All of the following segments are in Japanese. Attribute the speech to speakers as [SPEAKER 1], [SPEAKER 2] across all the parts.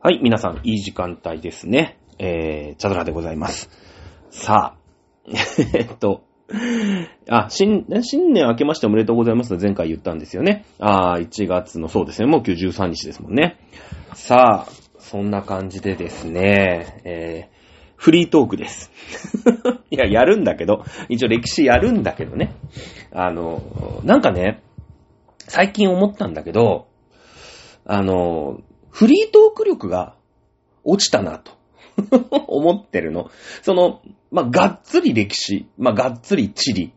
[SPEAKER 1] はい、皆さん、いい時間帯ですね。えー、チャドラでございます。さあ、えっと、あ、新、新年明けましておめでとうございますと前回言ったんですよね。あー1月の、そうですね、もう今日13日ですもんね。さあ、そんな感じでですね、えー、フリートークです。いや、やるんだけど、一応歴史やるんだけどね。あの、なんかね、最近思ったんだけど、あの、フリートーク力が落ちたなと 思ってるの。その、まあ、がっつり歴史、まあ、がっつり地理、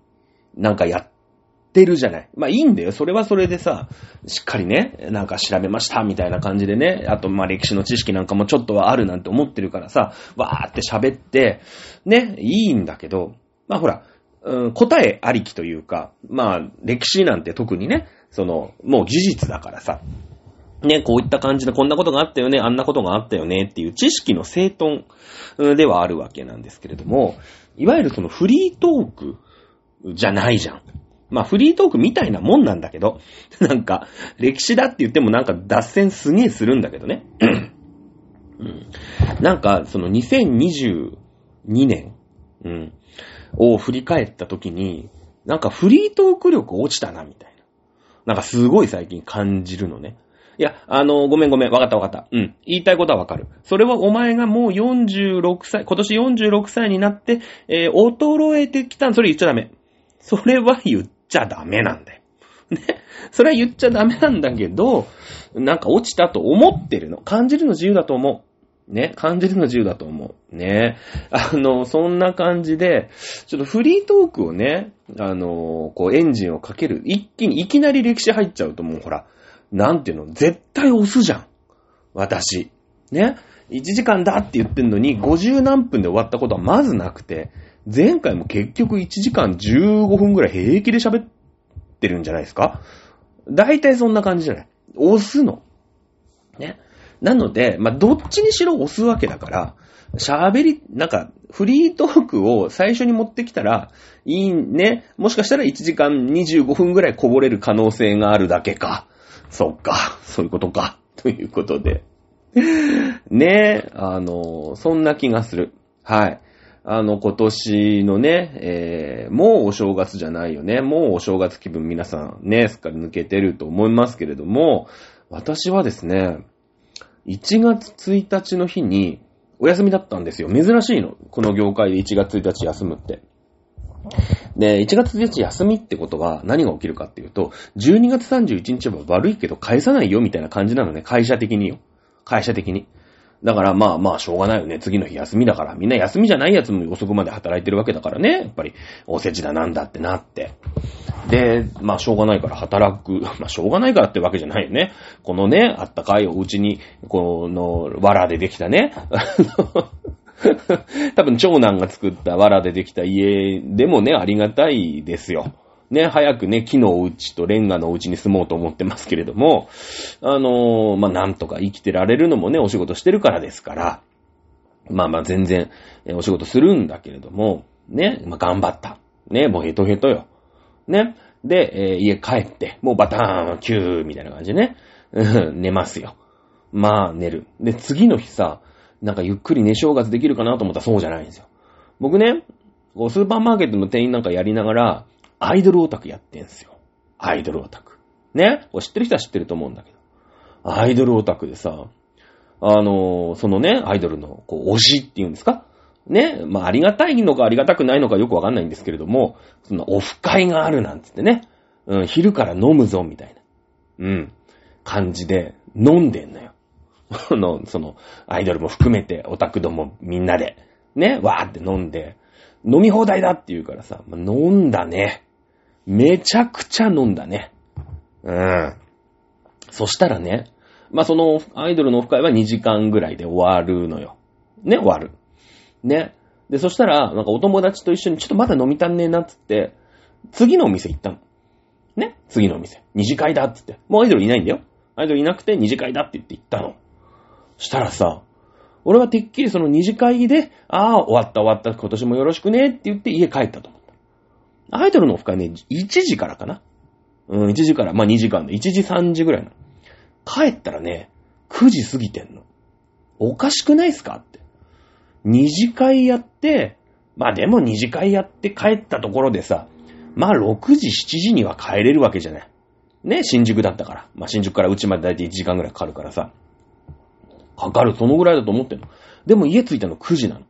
[SPEAKER 1] なんかやってるじゃない。まあ、いいんだよ。それはそれでさ、しっかりね、なんか調べました、みたいな感じでね。あと、ま、歴史の知識なんかもちょっとはあるなんて思ってるからさ、わーって喋って、ね、いいんだけど、まあ、ほら、うん、答えありきというか、まあ、歴史なんて特にね、その、もう事実だからさ、ね、こういった感じでこんなことがあったよね、あんなことがあったよねっていう知識の整頓ではあるわけなんですけれども、いわゆるそのフリートークじゃないじゃん。まあフリートークみたいなもんなんだけど、なんか歴史だって言ってもなんか脱線すげえするんだけどね。うん、なんかその2022年、うん、を振り返った時に、なんかフリートーク力落ちたなみたいな。なんかすごい最近感じるのね。いや、あの、ごめんごめん、わかったわかった。うん。言いたいことはわかる。それはお前がもう46歳、今年46歳になって、えー衰えてきたそれ言っちゃダメ。それは言っちゃダメなんだよ。ね。それは言っちゃダメなんだけど、なんか落ちたと思ってるの。感じるの自由だと思う。ね。感じるの自由だと思う。ね。あの、そんな感じで、ちょっとフリートークをね、あの、こうエンジンをかける。一気に、いきなり歴史入っちゃうともうほら、なんていうの、絶対押すじゃん。私。ね？1時間だって言ってんのに、50何分で終わったことはまずなくて、前回も結局1時間15分ぐらい平気で喋ってるんじゃないですか？大体そんな感じじゃない。押すの。ね？なので、まあ、どっちにしろ押すわけだから、喋り、なんか、フリートークを最初に持ってきたら、いいね？もしかしたら1時間25分ぐらいこぼれる可能性があるだけか。そっか。そういうことか。ということで。ねえ、あの、そんな気がする。はい。あの、今年のね、えー、もうお正月じゃないよね。もうお正月気分皆さんね、すっかり抜けてると思いますけれども、私はですね、1月1日の日にお休みだったんですよ。珍しいの。この業界で1月1日休むって。で、1月1日休みってことは何が起きるかっていうと、12月31日は悪いけど返さないよみたいな感じなのね。会社的によ。会社的に。だからまあまあしょうがないよね。次の日休みだから。みんな休みじゃないやつも遅くまで働いてるわけだからね。やっぱりおせちだなんだってなって。で、まあしょうがないから働く。まあしょうがないからってわけじゃないよね。このね、あったかいお家に、この、藁でできたね。多分長男が作った藁でできた家でもね、ありがたいですよ。ね、早くね、木のお家とレンガのお家に住もうと思ってますけれども、あのーまあ、なんとか生きてられるのもね、お仕事してるからですから、まあまあ全然、えお仕事するんだけれども、ね、まあ頑張った。ね、もうヘトヘトよ。ね。で、えー家帰って、もうバターン、キューみたいな感じでね、寝ますよ。まあ寝る。で、次の日さ、なんかゆっくり寝正月できるかなと思ったらそうじゃないんですよ。僕ね、こうスーパーマーケットの店員なんかやりながら、アイドルオタクやってんすよ。アイドルオタク。ね？知ってる人は知ってると思うんだけど。アイドルオタクでさ、あのーそのね、アイドルの、こう、推しっていうんですか？ね、まあ、ありがたいのかありがたくないのかよくわかんないんですけれども、その、オフ会があるなんつってね、うん、昼から飲むぞ、みたいな、うん、感じで、飲んでんのよ。あ の、その、アイドルも含めて、オタクどもみんなで、ね、わーって飲んで、飲み放題だって言うからさ、まあ飲んだね。めちゃくちゃ飲んだね。うん。そしたらね、まあ、その、アイドルのオフ会は2時間ぐらいで終わるのよ。ね、終わる。ね。で、そしたら、なんかお友達と一緒にちょっとまだ飲み足んねえなっつって、次のお店行ったの。ね次のお店。二次会だっつって。もうアイドルいないんだよ。アイドルいなくて二次会だって言って行ったの。したらさ、俺はてっきりその二次会で、ああ、終わった終わった、今年もよろしくねって言って家帰ったと思った。アイドルのオフ会ね、1時からかな。うん、1時から、まあ2時間で、1時3時ぐらいの。帰ったらね、9時過ぎてんの。おかしくないっすか？って。二次会やって、まあでも二次会やって帰ったところでさ、まあ6時、7時には帰れるわけじゃない。ね、新宿だったから。まあ新宿から家までだいたい1時間ぐらいかかるからさ。かかる、そのぐらいだと思ってんの。でも家着いたの9時なの。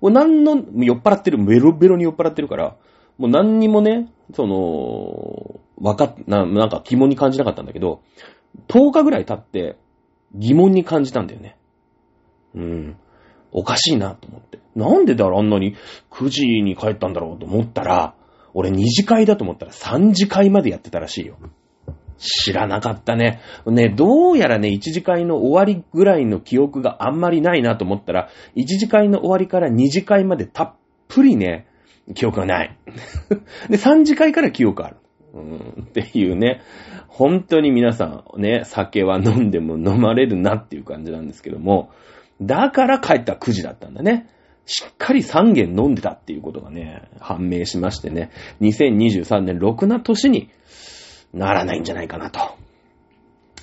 [SPEAKER 1] もう何の、酔っ払ってる、ベロベロに酔っ払ってるから、もう何にもね、その、わかっ、な、なんか疑問に感じなかったんだけど、10日ぐらい経って疑問に感じたんだよね。うん。おかしいなと思って。なんでだろあんなに9時に帰ったんだろうと思ったら、俺2次会だと思ったら3次会までやってたらしいよ。知らなかったね。ね、どうやらね、1次会の終わりぐらいの記憶があんまりないなと思ったら、1次会の終わりから2次会までたっぷりね、記憶がない。で、3次会から記憶ある。うん、っていうね。本当に皆さんね、酒は飲んでも飲まれるなっていう感じなんですけども、だから帰った9時だったんだね。しっかり3軒飲んでたっていうことがね、判明しましてね、2023年6な年にならないんじゃないかなと。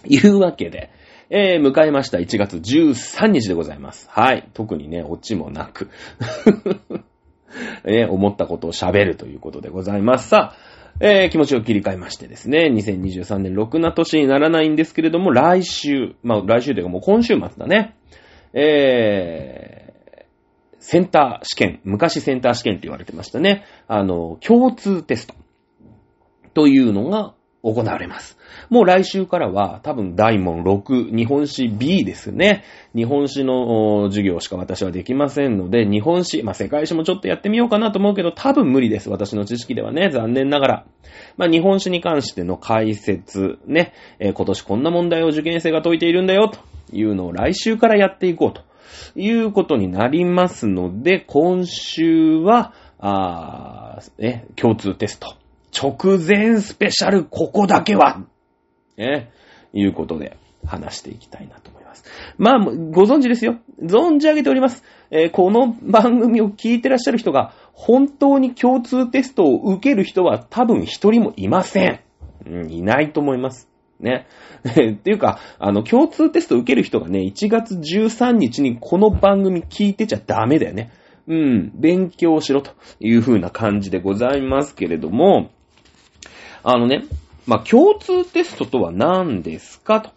[SPEAKER 1] いうわけで、えー、迎えました1月13日でございます。はい。特にね、オチもなく、ね、思ったことを喋るということでございます。さあ、えー、気持ちを切り替えましてですね、2023年6な年にならないんですけれども、来週、まあ来週というかもう今週末だね、えー、センター試験、昔センター試験って言われてましたね。あの、共通テストというのが行われます。もう来週からは多分大門6、日本史 B ですね。日本史の授業しか私はできませんので、日本史、まあ、世界史もちょっとやってみようかなと思うけど、多分無理です。私の知識ではね、残念ながら。まあ、日本史に関しての解説、ね、えー今年こんな問題を受験生が解いているんだよ、というのを来週からやっていこうということになりますので、今週は、あーね、共通テスト。直前スペシャル、ここだけはね、いうことで話していきたいなと思います。まあ、ご存知ですよ。存じ上げております。えーこの番組を聞いてらっしゃる人が、本当に共通テストを受ける人は多分一人もいません。うん、いないと思います。ね。っていうか、あの、共通テストを受ける人がね、1月13日にこの番組聞いてちゃダメだよね。うん、勉強しろという風な感じでございますけれども、あのね、まあ、共通テストとは何ですかと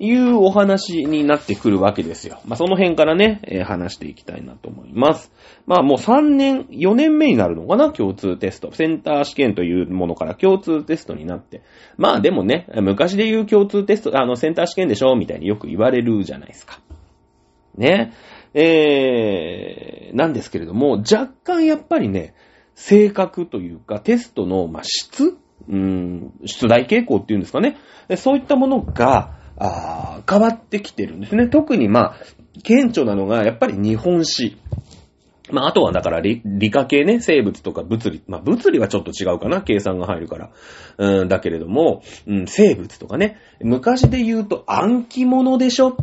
[SPEAKER 1] いうお話になってくるわけですよ。まあ、その辺からね、えー話していきたいなと思います。まあ、もう3年、4年目になるのかな共通テスト。センター試験というものから共通テストになって。まあ、でもね、昔で言う共通テスト、あの、センター試験でしょみたいによく言われるじゃないですか。ね。えー、なんですけれども、若干やっぱりね、性格というか、テストの、まあ、質うん、出題傾向っていうんですかね。そういったものが、あー変わってきてるんですね。特にまあ、顕著なのが、やっぱり日本史。まあ、あとはだから理理科系ね、生物とか物理。まあ、物理はちょっと違うかな、計算が入るから。うん、だけれども、うん、生物とかね、昔で言うと暗記物でしょ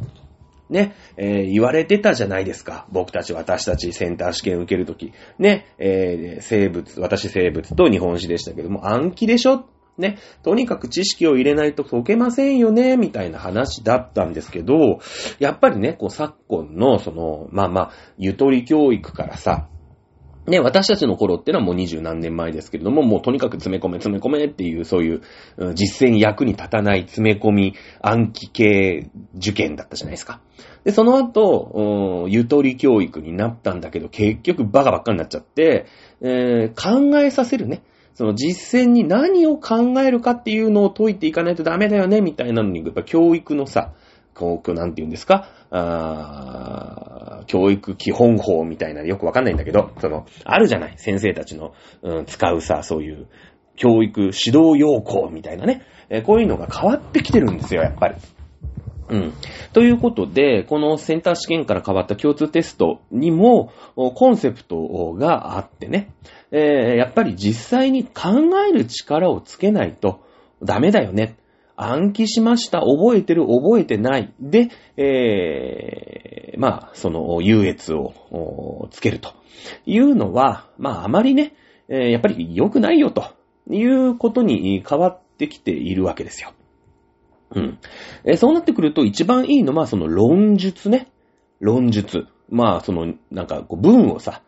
[SPEAKER 1] ね、えー言われてたじゃないですか。僕たち、私たちセンター試験受けるとき。ね、えー生物、私生物と日本史でしたけども、暗記でしょ？ね、とにかく知識を入れないと解けませんよね、みたいな話だったんですけど、やっぱりね、こう昨今の、その、まあまあ、ゆとり教育からさ、ね、私たちの頃ってのはもう二十何年前ですけれども、もうとにかく詰め込め詰め込めっていう、そういう、実践役に立たない詰め込み暗記系受験だったじゃないですか。で、その後、ゆとり教育になったんだけど、結局バカばっかになっちゃって、えー考えさせるね。その実践に何を考えるかっていうのを解いていかないとダメだよね、みたいなのに、やっぱ教育のさ、こう、なんて言うんですかあ教育基本法みたいな、よくわかんないんだけど、その、あるじゃない？先生たちの、うん、使うさ、そういう、教育指導要項みたいなね、えこういうのが変わってきてるんですよ、やっぱり。うん。ということで、このセンター試験から変わった共通テストにも、コンセプトがあってね、えーやっぱり実際に考える力をつけないとダメだよね。暗記しました、覚えてる、覚えてない。で、えーまあ、その優越をつけるというのは、まあ、あまりね、えーやっぱり良くないよということに変わってきているわけですよ。うん。えーそうなってくると一番いいのはその論述ね。論述。まあ、その、なんか、文をさ、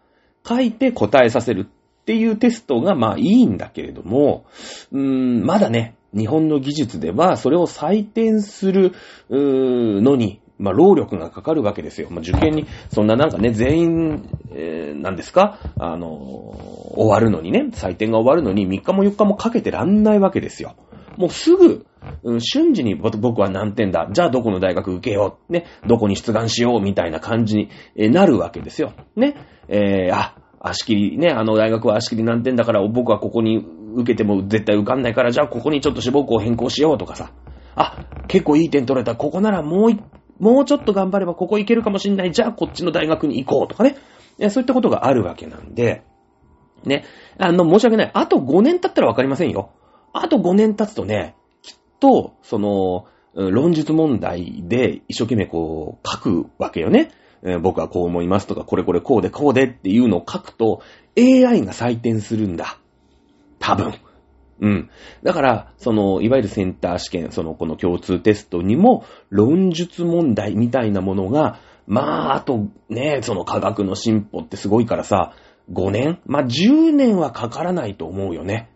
[SPEAKER 1] 書いて答えさせるっていうテストが、まあいいんだけれども、うーん、まだね、日本の技術では、それを採点する、うーのに、まあ、労力がかかるわけですよ。まあ、受験に、そんななんかね、全員、えー、なんですか？あのー、終わるのにね、採点が終わるのに3日も4日もかけてらんないわけですよ。もうすぐ、うん、瞬時に僕は何点だ？じゃあどこの大学受けよう？ね？どこに出願しよう？みたいな感じになるわけですよ。ね？えー、あ、足切り、ね、あの大学は足切り何点だから僕はここに受けても絶対受かんないから、じゃあここにちょっと志望校変更しようとかさ。あ、結構いい点取れた。ここならもう一もうちょっと頑張ればここ行けるかもしんない。じゃあこっちの大学に行こうとかね。そういったことがあるわけなんで、ね。あの、申し訳ない。あと5年経ったらわかりませんよ。あと5年経つとね、きっと、その、論述問題で一生懸命こう書くわけよね。僕はこう思いますとか、これこれこうでこうでっていうのを書くと、AI が採点するんだ。多分。うん。だから、その、いわゆるセンター試験、その、この共通テストにも、論述問題みたいなものが、まあ、あと、ね、その科学の進歩ってすごいからさ、5年まあ、10年はかからないと思うよね。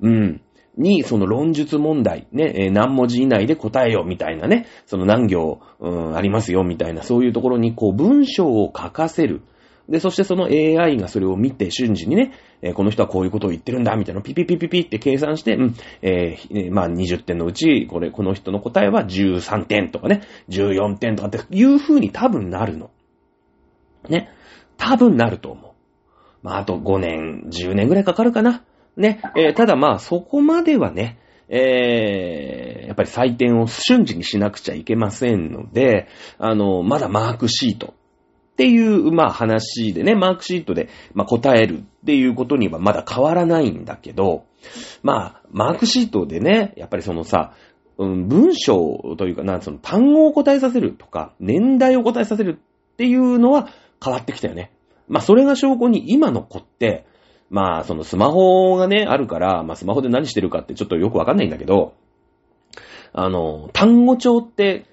[SPEAKER 1] うん。に、その論述問題、ね、えー、何文字以内で答えよ、みたいなね、その何行、うん、ありますよ、みたいな、そういうところに、こう、文章を書かせる。で、そしてその AI がそれを見て瞬時にね、えー、この人はこういうことを言ってるんだ、みたいなピピピピピって計算して、うん、えー、まあ20点のうち、これ、この人の答えは13点とかね、14点とかっていう風に多分なるの。ね。多分なると思う。まああと5年、10年ぐらいかかるかな。ね。えー、ただまあそこまではね、えー、やっぱり採点を瞬時にしなくちゃいけませんので、あの、まだマークシートっていう、まあ話でね、マークシートで、まあ、答えるっていうことにはまだ変わらないんだけど、まあ、マークシートでね、やっぱりそのさ、うん、文章というかな、その単語を答えさせるとか、年代を答えさせるっていうのは変わってきたよね。まあ、それが証拠に今の子って、まあ、そのスマホがね、あるから、まあ、スマホで何してるかってちょっとよくわかんないんだけど、あの、単語帳って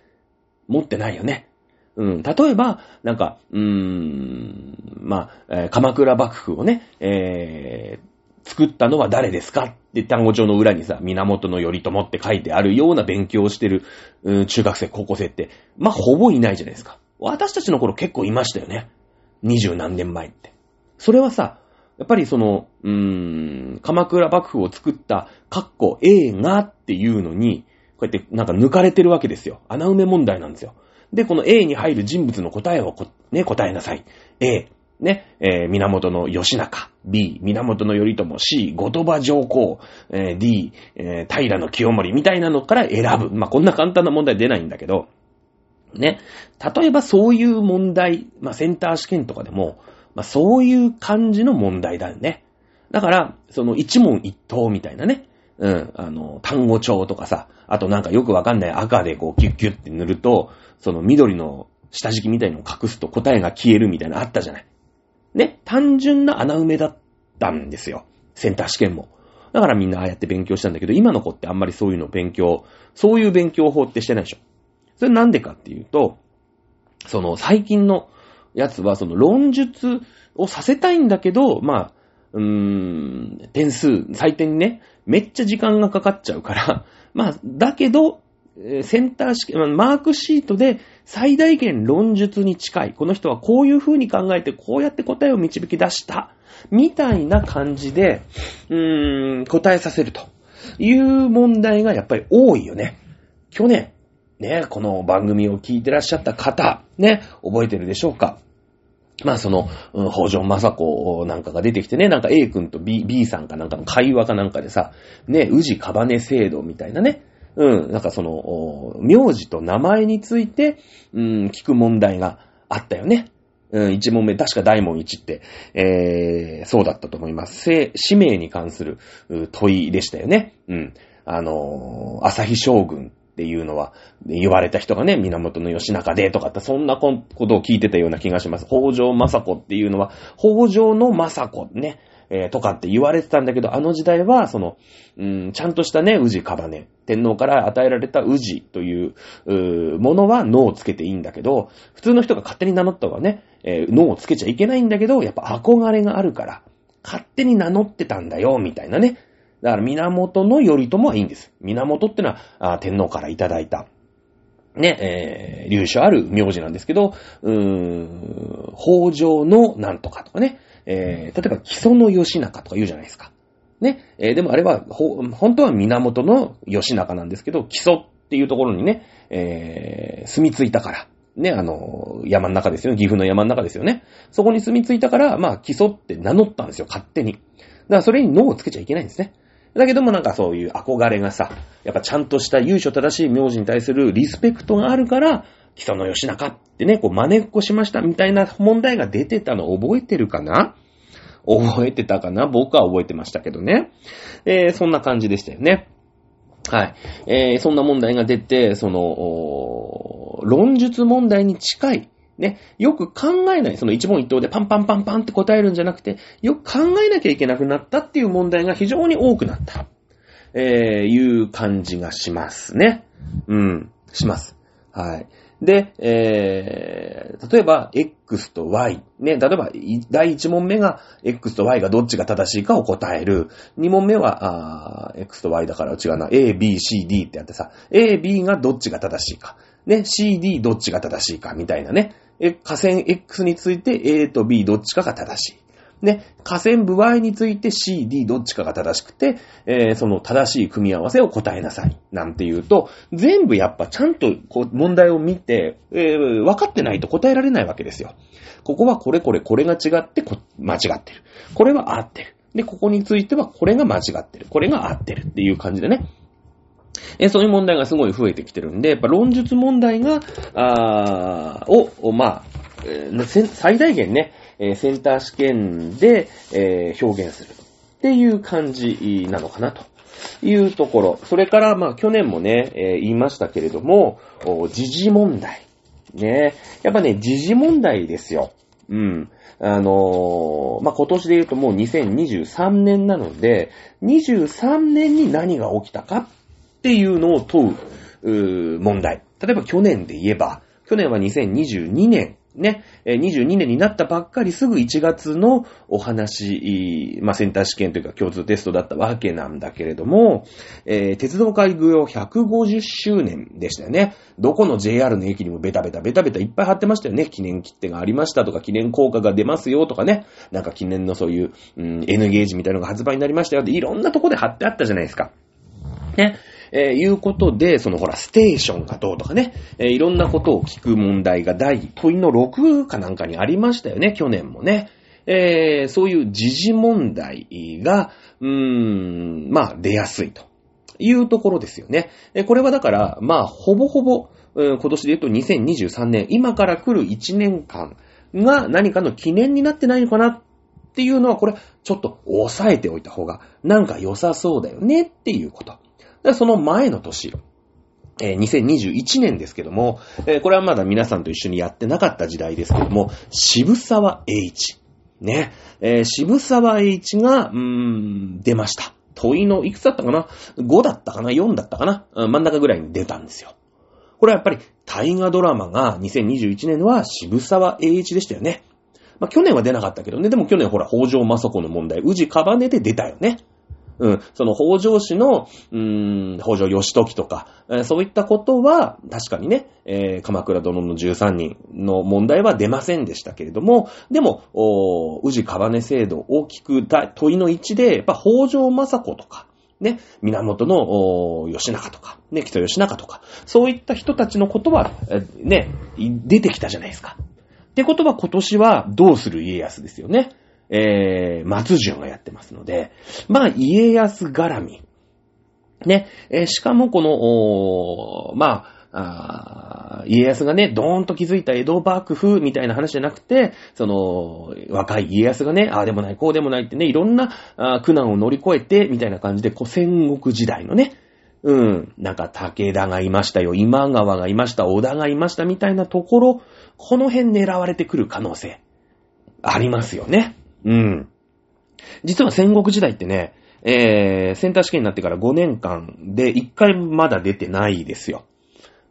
[SPEAKER 1] 持ってないよね。うん、例えば、なんか、うーん、まあ、えー、鎌倉幕府をね、えー、作ったのは誰ですか？って単語帳の裏にさ、源頼朝って書いてあるような勉強をしてる、うん、中学生、高校生って、まあ、ほぼいないじゃないですか。私たちの頃結構いましたよね。二十何年前って。それはさ、やっぱりその、うーん、鎌倉幕府を作った、カッコ A がっていうのに、こうやってなんか抜かれてるわけですよ。穴埋め問題なんですよ。で、この A に入る人物の答えをね、答えなさい。A、ね、えー、源の義仲。B、源の頼朝。C、後鳥羽上皇。えー、D、えー、平の清盛みたいなのから選ぶ。まあ、こんな簡単な問題出ないんだけど、ね。例えばそういう問題、まあ、センター試験とかでも、まあ、そういう感じの問題だよね。だから、その一問一答みたいなね。うん、あの、単語帳とかさ、あとなんかよくわかんない赤でこうキュッキュッって塗ると、その緑の下敷きみたいのを隠すと答えが消えるみたいなのあったじゃない。ね、単純な穴埋めだったんですよ。センター試験も。だからみんなああやって勉強したんだけど、今の子ってあんまりそういうの勉強、そういう勉強法ってしてないでしょ。それなんでかっていうと、その最近のやつはその論述をさせたいんだけど、まあ、うーん、点数、採点にね、めっちゃ時間がかかっちゃうから、まあ、だけど、センター試験、マークシートで最大限論述に近い。この人はこういう風に考えて、こうやって答えを導き出した。みたいな感じで、うーん、答えさせるという問題がやっぱり多いよね。去年、ね、この番組を聞いてらっしゃった方、ね、覚えてるでしょうか？まあその、北条正子なんかが出てきてね、なんか A 君と B, B さんかなんかの会話かなんかでさ、ね、宇治カバネ制度みたいなね、うん、なんかその、名字と名前について、うん、聞く問題があったよね。うん、一問目、確か大門一って、えー、そうだったと思います。氏名に関する問いでしたよね。うん。あの、朝日将軍っていうのは、言われた人がね、源義仲でとかって、そんなことを聞いてたような気がします。北条政子っていうのは、北条の政子ね、えー、とかって言われてたんだけど、あの時代は、その、うん、ちゃんとしたね、宇治カバネ、天皇から与えられた宇治という、うものは脳をつけていいんだけど、普通の人が勝手に名乗った方がね、えー、脳をつけちゃいけないんだけど、やっぱ憧れがあるから、勝手に名乗ってたんだよ、みたいなね。だから源の頼朝はいいんです。源ってのは天皇からいただいた。ね、えー、流所ある名字なんですけど、うーん、北条のなんとかとかね、えー、例えば木曽の義仲とか言うじゃないですか。ね、えー、でもあれは、ほ、本当は源の義仲なんですけど、木曽っていうところにね、えー、住み着いたから。ね、あの、山の中ですよね。岐阜の山の中ですよね。そこに住み着いたから、まあ、基礎って名乗ったんですよ、勝手に。だからそれに脳をつけちゃいけないんですね。だけどもなんかそういう憧れがさ、やっぱちゃんとした優勝正しい名字に対するリスペクトがあるから、基礎の吉中ってね、こう真似っこしましたみたいな問題が出てたの覚えてるかな？覚えてたかな？僕は覚えてましたけどね。えー、そんな感じでしたよね。はい。えー、そんな問題が出て、その、論述問題に近い、ね、よく考えない、その一問一答でパンパンパンパンって答えるんじゃなくて、よく考えなきゃいけなくなったっていう問題が非常に多くなった。えー、いう感じがしますね。うん、します。はい。で、えー、例えば、X と Y。ね、例えば、第1問目が X と Y がどっちが正しいかを答える。2問目は、あ X と Y だから違うな。A, B, C, D ってやってさ、A, B がどっちが正しいか。ね、C, D どっちが正しいか、みたいなね。え、河川 X について A と B どっちかが正しい。ね、河川部 Y について C、D どっちかが正しくて、えー、その正しい組み合わせを答えなさい。なんて言うと、全部やっぱちゃんとこう問題を見て、えー、分かってないと答えられないわけですよ。ここはこれこれこれが違ってこ間違ってる。これは合ってる。で、ここについてはこれが間違ってる。これが合ってるっていう感じでね。えそういう問題がすごい増えてきてるんで、やっぱ論述問題が、あを、まあ、えー、最大限ね、えセンター試験で、え表現するっていう感じなのかなというところ。それから、まあ、去年もね、え言いましたけれども、時事問題。ね。やっぱね、時事問題ですよ。うん。あのー、まあ、今年で言うともう2023年なので、23年に何が起きたかっっていうのを問う、う問題。例えば去年で言えば、去年は2022年ね、22年になったばっかりすぐ1月のお話、まあ、センター試験というか共通テストだったわけなんだけれども、えー、鉄道開業150周年でしたよね。どこの JR の駅にもベタベタベタベタいっぱい貼ってましたよね。記念切手がありましたとか、記念効果が出ますよとかね。なんか記念のそういう、うん、N ゲージみたいなのが発売になりましたよっていろんなとこで貼ってあったじゃないですか。ね。えー、いうことで、そのほら、ステーションがどうとかね、えー、いろんなことを聞く問題が第問いの6かなんかにありましたよね、去年もね。えー、そういう時事問題が、うーん、まあ、出やすいというところですよね。えこれはだから、まあ、ほぼほぼ、今年で言うと2023年、今から来る1年間が何かの記念になってないのかなっていうのは、これ、ちょっと押さえておいた方が、なんか良さそうだよねっていうこと。でその前の年、えー、2021年ですけども、えー、これはまだ皆さんと一緒にやってなかった時代ですけども、渋沢栄一。ね。えー、渋沢栄一が、うーん、出ました。問いのいくつだったかな ?5 だったかな ?4 だったかな？真ん中ぐらいに出たんですよ。これはやっぱり大河ドラマが2021年は渋沢栄一でしたよね。まあ、去年は出なかったけどね。でも去年ほら、北条政子の問題、宇治かばねで出たよね。うん、その北条氏の、うーん、北条義時とか、えー、そういったことは、確かにね、えー、鎌倉殿の13人の問題は出ませんでしたけれども、でも、お宇治川根制度大きく問いの一で、やっぱ北条政子とか、ね、源の義仲とか、ね、木曽義仲とか、そういった人たちのことは、ね、出てきたじゃないですか。ってことは今年はどうする家康ですよね。えー、松潤がやってますので、まあ、家康絡み。ね、えー、しかもこの、まあ、あ家康がね、ドーンと築いた江戸幕府みたいな話じゃなくて、その、若い家康がね、ああでもない、こうでもないってね、いろんなあ苦難を乗り越えて、みたいな感じで、こう戦国時代のね、うん、なんか武田がいましたよ、今川がいました、織田がいましたみたいなところ、この辺狙われてくる可能性、ありますよね。うん。実は戦国時代ってね、えー、センター試験になってから5年間で1回まだ出てないですよ。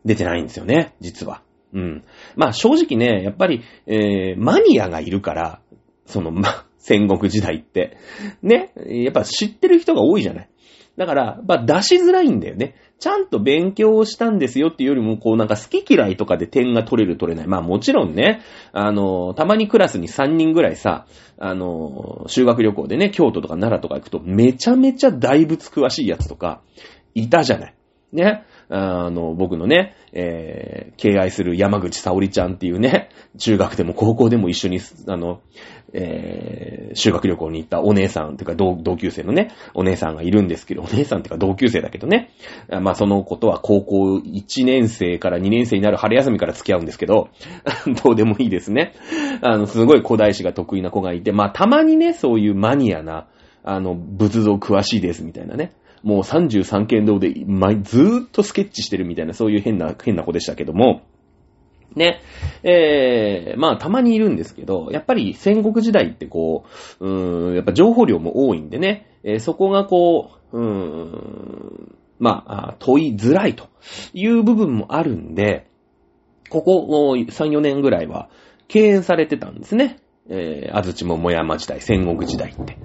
[SPEAKER 1] 出てないんですよね、実は。うん。まあ正直ね、やっぱり、えー、マニアがいるから、その、ま、戦国時代って。ね。やっぱ知ってる人が多いじゃない。だから、まあ出しづらいんだよね。ちゃんと勉強をしたんですよっていうよりも、こうなんか好き嫌いとかで点が取れる取れない。まあもちろんね、あの、たまにクラスに3人ぐらいさ、あの、修学旅行でね、京都とか奈良とか行くと、めちゃめちゃ大仏詳しいやつとか、いたじゃない。ね。あの、僕のね、えー、敬愛する山口沙織ちゃんっていうね、中学でも高校でも一緒に、あの、えー、修学旅行に行ったお姉さん、というか同同級生のね、お姉さんがいるんですけど、お姉さんっていうか同級生だけどね、まあそのことは高校1年生から2年生になる春休みから付き合うんですけど、どうでもいいですね。あの、すごい古代史が得意な子がいて、まあたまにね、そういうマニアな、あの、仏像詳しいですみたいなね。もう33件堂で、ま、ずーっとスケッチしてるみたいな、そういう変な、変な子でしたけども、ね。えー、まあ、たまにいるんですけど、やっぱり戦国時代ってこう、うーん、やっぱ情報量も多いんでね、えー、そこがこう、うーん、まあ、問いづらいという部分もあるんで、ここ3、4年ぐらいは敬遠されてたんですね。えー、安土桃山時代、戦国時代って。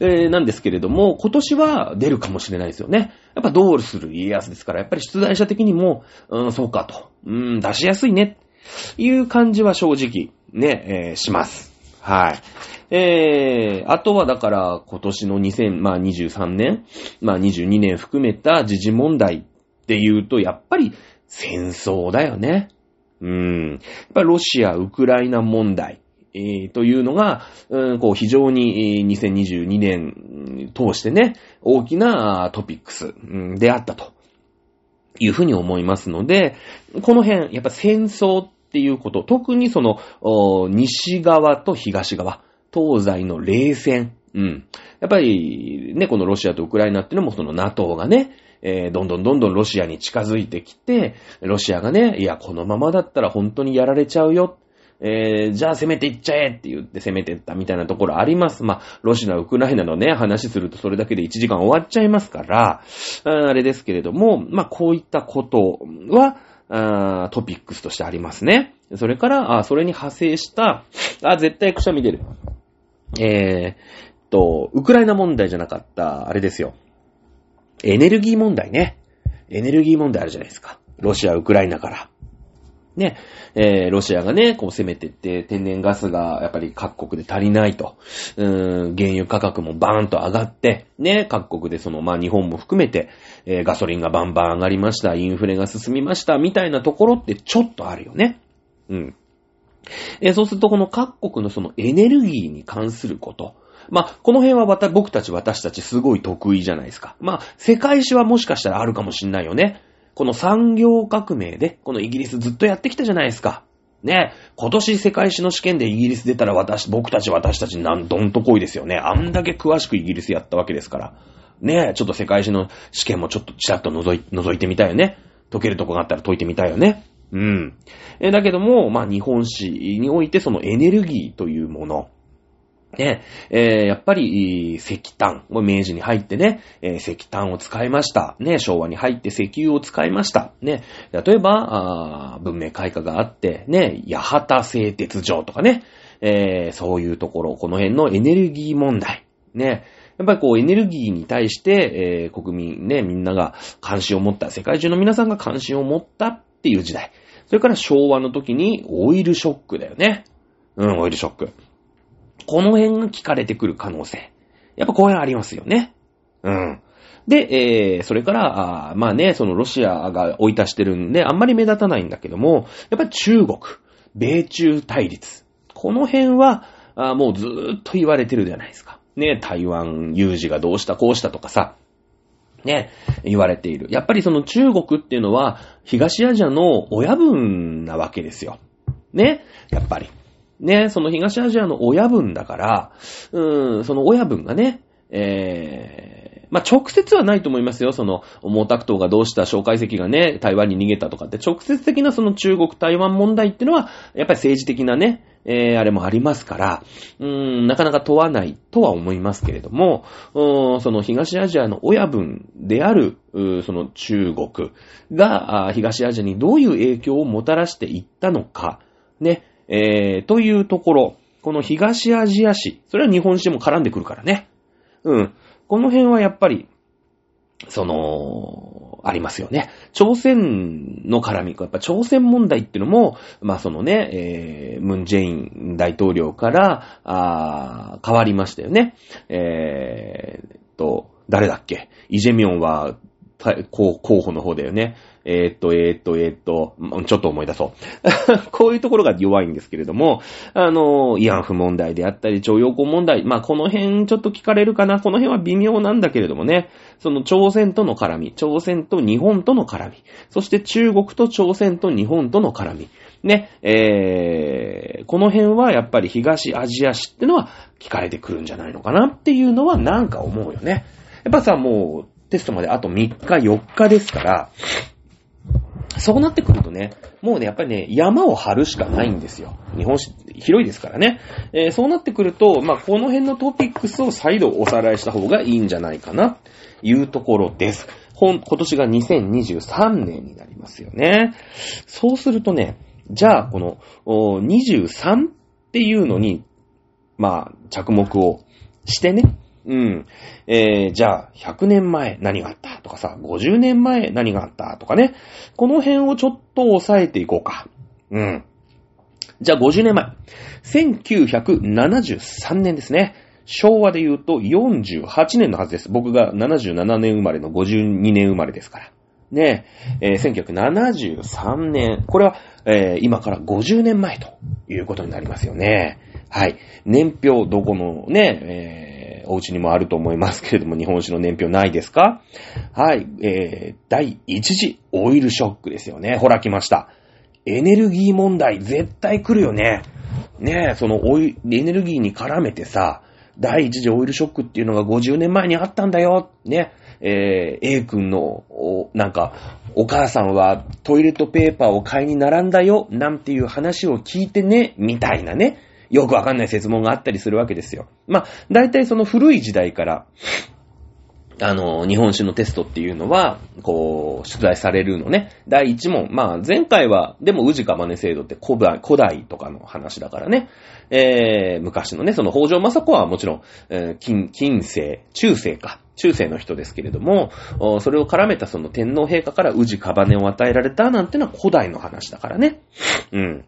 [SPEAKER 1] えー、なんですけれども、今年は出るかもしれないですよね。やっぱどうする家康ですから、やっぱり出題者的にも、うん、そうかと。うん、出しやすいね。いう感じは正直、ね、えー、します。はい。えー、あとはだから今年の2023年、まあ22年含めた時事問題っていうと、やっぱり戦争だよね。うん。やっぱりロシア、ウクライナ問題。えー、というのが、うん、こう非常に2022年通してね、大きなトピックス、であったというふうに思いますので、この辺、やっぱ戦争っていうこと、特にその、西側と東側、東西の冷戦、うん。やっぱり、ね、このロシアとウクライナっていうのもその NATO がね、えー、どんどんどんどんロシアに近づいてきて、ロシアがね、いや、このままだったら本当にやられちゃうよ。えー、じゃあ攻めていっちゃえって言って攻めていったみたいなところあります。まあ、ロシア、ウクライナのね、話するとそれだけで1時間終わっちゃいますから、あれですけれども、まあ、こういったことは、トピックスとしてありますね。それから、あそれに派生した、あ、絶対くしゃみ出る。えー、と、ウクライナ問題じゃなかった、あれですよ。エネルギー問題ね。エネルギー問題あるじゃないですか。ロシア、ウクライナから。ね、えー、ロシアがね、こう攻めてって、天然ガスがやっぱり各国で足りないと、うーん、原油価格もバーンと上がって、ね、各国でその、まあ、日本も含めて、えー、ガソリンがバンバン上がりました、インフレが進みました、みたいなところってちょっとあるよね。うん。えー、そうするとこの各国のそのエネルギーに関すること、まあ、この辺は僕たち私たちすごい得意じゃないですか。まあ、世界史はもしかしたらあるかもしんないよね。この産業革命で、このイギリスずっとやってきたじゃないですか。ね、今年世界史の試験でイギリス出たら私、僕たち私たちなんどんとこいですよね。あんだけ詳しくイギリスやったわけですから。ねちょっと世界史の試験もちょっとちらっと覗い覗いてみたいよね。解けるとこがあったら解いてみたいよね。うん。えだけども、まあ日本史においてそのエネルギーというもの。ね、えー、やっぱり、石炭、明治に入ってね、えー、石炭を使いました。ね、昭和に入って石油を使いました。ね、例えば、あ文明開化があって、ね、八幡製鉄所とかね、えー、そういうところ、この辺のエネルギー問題。ね、やっぱりこうエネルギーに対して、えー、国民ね、みんなが関心を持った、世界中の皆さんが関心を持ったっていう時代。それから昭和の時にオイルショックだよね。うん、オイルショック。この辺が聞かれてくる可能性。やっぱこういうのありますよね。うん。で、えー、それから、あまあね、そのロシアが追い出してるんで、あんまり目立たないんだけども、やっぱり中国、米中対立。この辺は、あもうずーっと言われてるじゃないですか。ね、台湾有事がどうしたこうしたとかさ、ね、言われている。やっぱりその中国っていうのは、東アジアの親分なわけですよ。ね、やっぱり。ね、その東アジアの親分だから、うん、その親分がね、ええまあ、直接はないと思いますよ。その、毛沢東がどうした蒋介石がね、台湾に逃げたとかって、直接的なその中国台湾問題ってのは、やっぱり政治的なね、えー、あれもありますから、うーん、なかなか問わないとは思いますけれども、うーんその東アジアの親分である、その中国が東アジアにどういう影響をもたらしていったのか、ね、えー、というところ、この東アジア史、それは日本史も絡んでくるからね。うん。この辺はやっぱり、その、ありますよね。朝鮮の絡み、やっぱ朝鮮問題っていうのも、まあそのね、えー、ムンジェイン大統領から、あ変わりましたよね。えー、と、誰だっけ？イジェミョンは、候補の方だよね。えー、っと、えー、っと、えー、っと、ちょっと思い出そう。こういうところが弱いんですけれども、あの、慰安婦問題であったり、徴用工問題、まあ、この辺ちょっと聞かれるかな。この辺は微妙なんだけれどもね、その朝鮮との絡み、朝鮮と日本との絡み、そして中国と朝鮮と日本との絡み、ね、えー、この辺はやっぱり東アジア史ってのは聞かれてくるんじゃないのかなっていうのはなんか思うよね。やっぱさ、もう、テストまであと3日4日ですから、そうなってくるとね、もうね、やっぱりね、山を張るしかないんですよ。日本史、広いですからね。えー、そうなってくると、まあ、この辺のトピックスを再度おさらいした方がいいんじゃないかな、いうところです。今年が2023年になりますよね。そうするとね、じゃあ、この、23っていうのに、まあ、着目をしてね、うん。えー、じゃあ、100年前何があった？とかさ、50年前何があった？とかね。この辺をちょっと押さえていこうか。うん。じゃあ、50年前。1973年ですね。昭和で言うと48年のはずです。僕が77年生まれの52年生まれですから。ねえ、えー、1973年。これは、えー、今から50年前ということになりますよね。はい。年表、どこのね、えーお家にもあると思いますけれども、日本酒の年表ないですか？はい、えー、第一次オイルショックですよね。ほら来ました。エネルギー問題絶対来るよね。ねえ、そのオイ、エネルギーに絡めてさ、第一次オイルショックっていうのが50年前にあったんだよ。ね。えー、A 君の、なんか、お母さんはトイレットペーパーを買いに並んだよ、なんていう話を聞いてね、みたいなね。よくわかんない説問があったりするわけですよ。まあ、大体その古い時代から、あの、日本史のテストっていうのは、こう、出題されるのね。第一問。まあ、前回は、でも、宇治かまね制度って古代、古代とかの話だからね。えー、昔のね、その北条政子はもちろん、えー、近、近世、中世か。中世の人ですけれども、それを絡めたその天皇陛下から宇治かばねを与えられたなんてのは古代の話だからね。うん。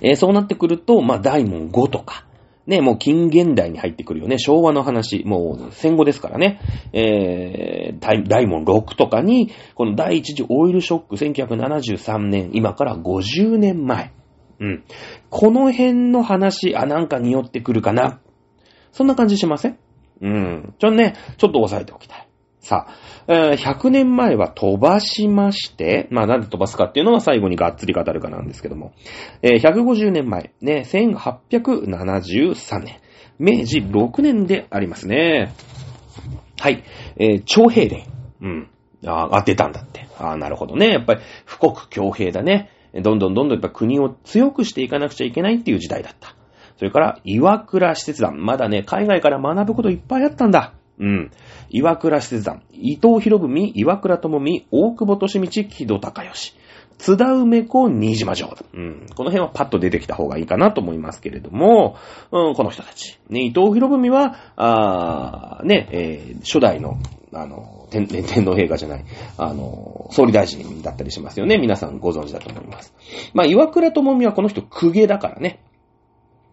[SPEAKER 1] えー、そうなってくると、まあ、大門5とか、ね、もう近現代に入ってくるよね。昭和の話、もう戦後ですからね。えー、大大門6とかに、この第一次オイルショック1973年、今から50年前。うん。この辺の話、あ、なんか匂ってくるかな。そんな感じしません？うん。ちょね、ちょっと押さえておきたい。さあ、えー、100年前は飛ばしまして、まあなんで飛ばすかっていうのは最後にがっつり語るかなんですけども、えー、150年前、ね、1873年、明治6年でありますね。はい、えー、徴兵令。うん。あ、当てたんだって。ああ、なるほどね。やっぱり、富国強兵だね。どんどんどんどんやっぱ国を強くしていかなくちゃいけないっていう時代だった。それから、岩倉施設団。まだね、海外から学ぶこといっぱいあったんだ。うん。岩倉施設団、伊藤博文、岩倉智美、大久保利道、木戸隆義。津田梅子、新島城。うん。この辺はパッと出てきた方がいいかなと思いますけれども、うん、この人たち。ね、伊藤博文は、あね、えー、初代の、あの、天天皇陛下じゃない、あの、総理大臣だったりしますよね。皆さんご存知だと思います。まあ、岩倉智美はこの人、公家だからね。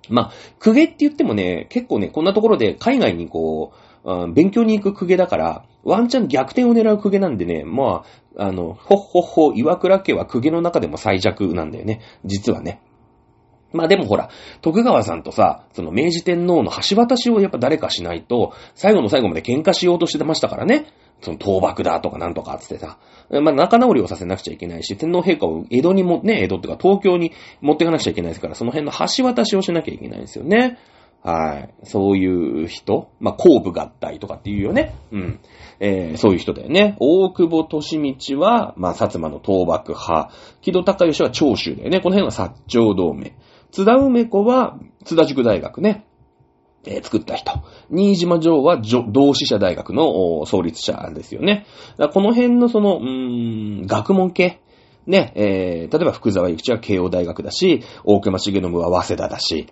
[SPEAKER 1] まあ、公家って言ってもね、結構ね、こんなところで海外にこう、勉強に行く公家だから、ワンチャン逆転を狙う公家なんでね、まあ、あの、ほっほっほ、岩倉家は公家の中でも最弱なんだよね。実はね。まあでもほら、徳川さんとさ、その明治天皇の橋渡しをやっぱ誰かしないと、最後の最後まで喧嘩しようとしてましたからね。その倒幕だとかなんとかつってさ。まあ仲直りをさせなくちゃいけないし、天皇陛下を江戸にも、ね、江戸っていうか東京に持っていかなくちゃいけないですから、その辺の橋渡しをしなきゃいけないんですよね。はい。そういう人？まあ、後部合体とかっていうよね。うん。えー、そういう人だよね。大久保利道は、まあ、薩摩の倒幕派。木戸孝義は長州だよね。この辺は薩長同盟。津田梅子は、津田塾大学ね。えー、作った人。新島城は同志社大学の創立者ですよね。この辺のその、うーん、学問系。ね、えー、例えば福沢諭吉は慶応大学だし、大熊重信は早稲田だし、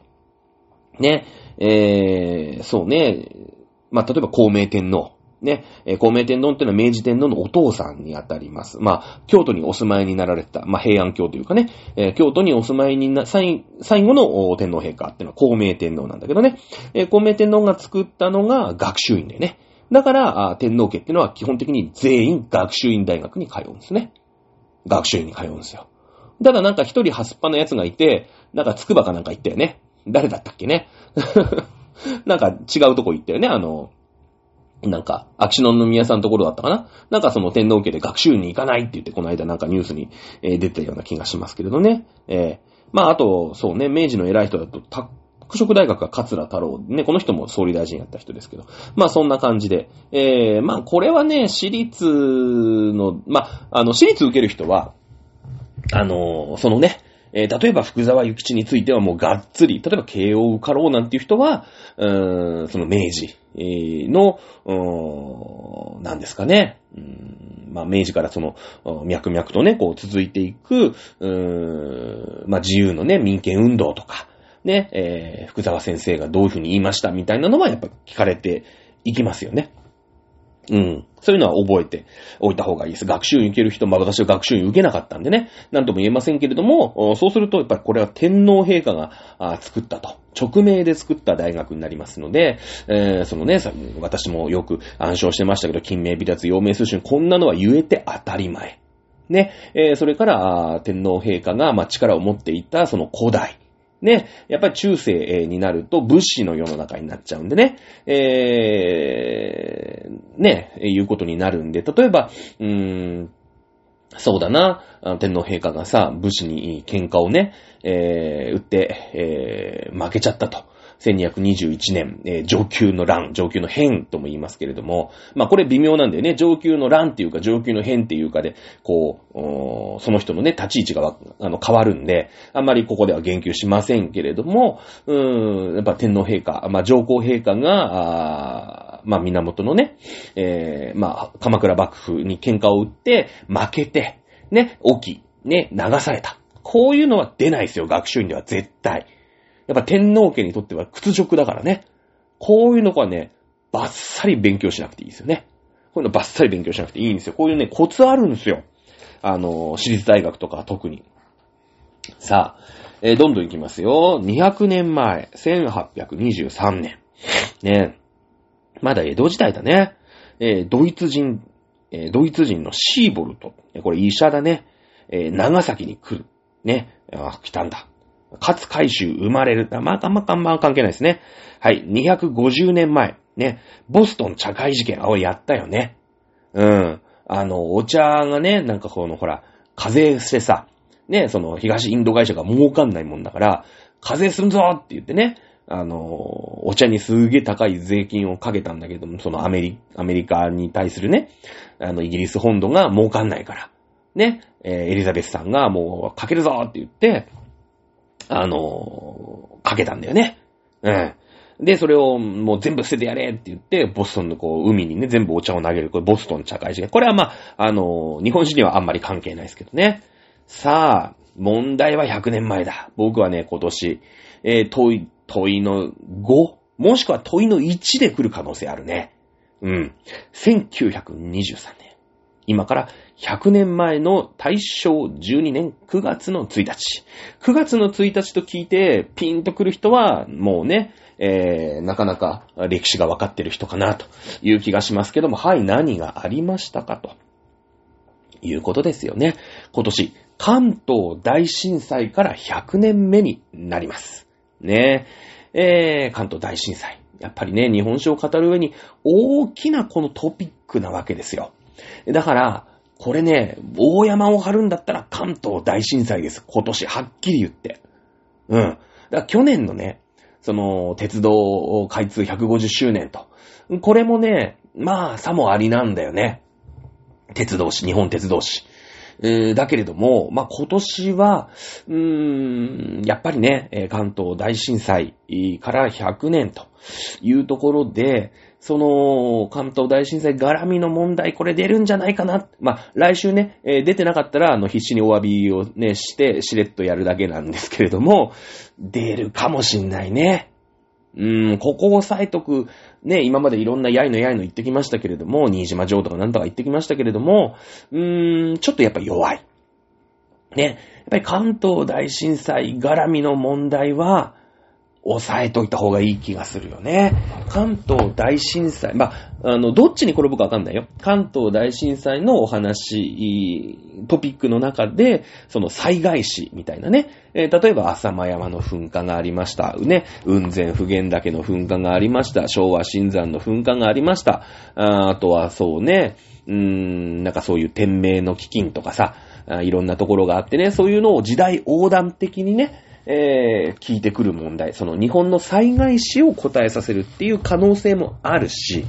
[SPEAKER 1] ね、えー、そうね、まあ、例えば孔明天皇。ね、えー、孔明天皇っていうのは明治天皇のお父さんにあたります。まあ、京都にお住まいになられた、まあ、平安京というかね、えー、京都にお住まいにな、最最後の天皇陛下っていうのは孔明天皇なんだけどね、えー、孔明天皇が作ったのが学習院でね。だから、天皇家っていうのは基本的に全員学習院大学に通うんですね。学習院に通うんですよ。ただなんか一人ハスパなやつがいて、なんか筑波かなんか行ったよね。誰だったっけね？なんか違うとこ行ったよね？あの、なんか、秋篠宮さんのところだったかな？なんかその天皇家で学習に行かないって言って、この間なんかニュースに、え、出てたような気がしますけれどね。えー、まああと、そうね、明治の偉い人だと、拓殖大学は桂太郎。ね、この人も総理大臣やった人ですけど。まあそんな感じで。えー、まあこれはね、私立の、まあ、あの、私立受ける人は、あの、そのね、えー、例えば福沢諭吉についてはもうがっつり、例えば慶応受かろうなんていう人は、うーん、その明治の、うーん、なんですかね、うーんまあ、明治からその、脈々とね、こう続いていく、うーん、まあ、自由のね、民権運動とか、ね、えー、福沢先生がどういうふうに言いましたみたいなのはやっぱ聞かれていきますよね。うん。そういうのは覚えておいた方がいいです。学習院受ける人、まあ私は学習院受けなかったんでね、なんとも言えませんけれども、そうするとやっぱりこれは天皇陛下が作ったと。直命で作った大学になりますので、えー、そのね、私もよく暗唱してましたけど、金名美達、陽明数春、こんなのは言えて当たり前。ね、えー、それから、天皇陛下が、まあ、力を持っていた、その古代。ね、やっぱり中世になると武士の世の中になっちゃうんでね、えー、ね、いうことになるんで、例えば、うーん、そうだな、天皇陛下がさ、武士に喧嘩をね、えー、打って、えー、負けちゃったと。1221年、えー、上級の乱、上級の変とも言いますけれども、まあこれ微妙なんだよね。上級の乱っていうか上級の変っていうかで、こう、その人のね、立ち位置があの変わるんで、あんまりここでは言及しませんけれども、うーん、やっぱ天皇陛下、まあ上皇陛下が、まあ源のね、えー、まあ鎌倉幕府に喧嘩を打って負けて、ね、起き、ね、流された。こういうのは出ないですよ、学習院では絶対。やっぱ天皇家にとっては屈辱だからね。こういうのはね、バッサリ勉強しなくていいですよね。こういうのバッサリ勉強しなくていいんですよ。こういうね、コツあるんですよ。あの、私立大学とか特に。さあ、えー、どんどん行きますよ。200年前、1823年。ね。まだ江戸時代だね。えー、ドイツ人、えー、ドイツ人のシーボルト。これ医者だね。え、長崎に来る。ね。あ、来たんだ。勝海舟生まれる。まあ、あんま、あんま関係ないですね。はい。250年前。ね。ボストン茶会事件。あ、やったよね。うん。あの、お茶がね、なんかこの、ほら、課税してさ、ね、その、東インド会社が儲かんないもんだから、課税するぞって言ってね、あの、お茶にすげえ高い税金をかけたんだけども、そのアメリ、アメリカに対するね、あの、イギリス本土が儲かんないから、ね、えー、エリザベスさんがもうかけるぞって言って、あの、かけたんだよね。うん。で、それをもう全部捨ててやれって言って、ボストンのこう、海にね、全部お茶を投げる。これボストン茶会事件。これはまあ、あの、日本人にはあんまり関係ないですけどね。さあ、問題は100年前だ。僕はね、今年、えー、問い、問いの5、もしくは問いの1で来る可能性あるね。うん。1923年。今から100年前の大正12年9月の1日。9月の1日と聞いてピンとくる人はもうね、えー、なかなか歴史がわかってる人かなという気がしますけども、はい、何がありましたかということですよね。今年、関東大震災から100年目になります。ねえー、関東大震災。やっぱりね、日本史を語る上に大きなこのトピックなわけですよ。だから、これね、大山を張るんだったら関東大震災です。今年、はっきり言って。うん。だから去年のね、その、鉄道開通150周年と。これもね、まあ、さもありなんだよね。鉄道史、日本鉄道史。えー、だけれども、まあ、今年は、うーん、やっぱりね、関東大震災から100年というところで、その、関東大震災絡みの問題、これ出るんじゃないかな。まあ、来週ね、えー、出てなかったら、あの、必死にお詫びをね、して、しれっとやるだけなんですけれども、出るかもしんないね。うーん、ここを押さえとく、ね、今までいろんなやいのやいの言ってきましたけれども、新島城とかなんとか言ってきましたけれども、うーん、ちょっとやっぱ弱い。ね、やっぱり関東大震災絡みの問題は、抑えといた方がいい気がするよね。関東大震災。まあ、あの、どっちに転ぶかわかんないよ。関東大震災のお話、トピックの中で、その災害史みたいなね。えー、例えば、浅間山の噴火がありました。ね。雲仙普賢岳の噴火がありました。昭和新山の噴火がありました。ああとは、そうね。うーん、なんかそういう天明の飢饉とかさ、いろんなところがあってね、そういうのを時代横断的にね、えー、聞いてくる問題、その日本の災害史を答えさせるっていう可能性もあるし、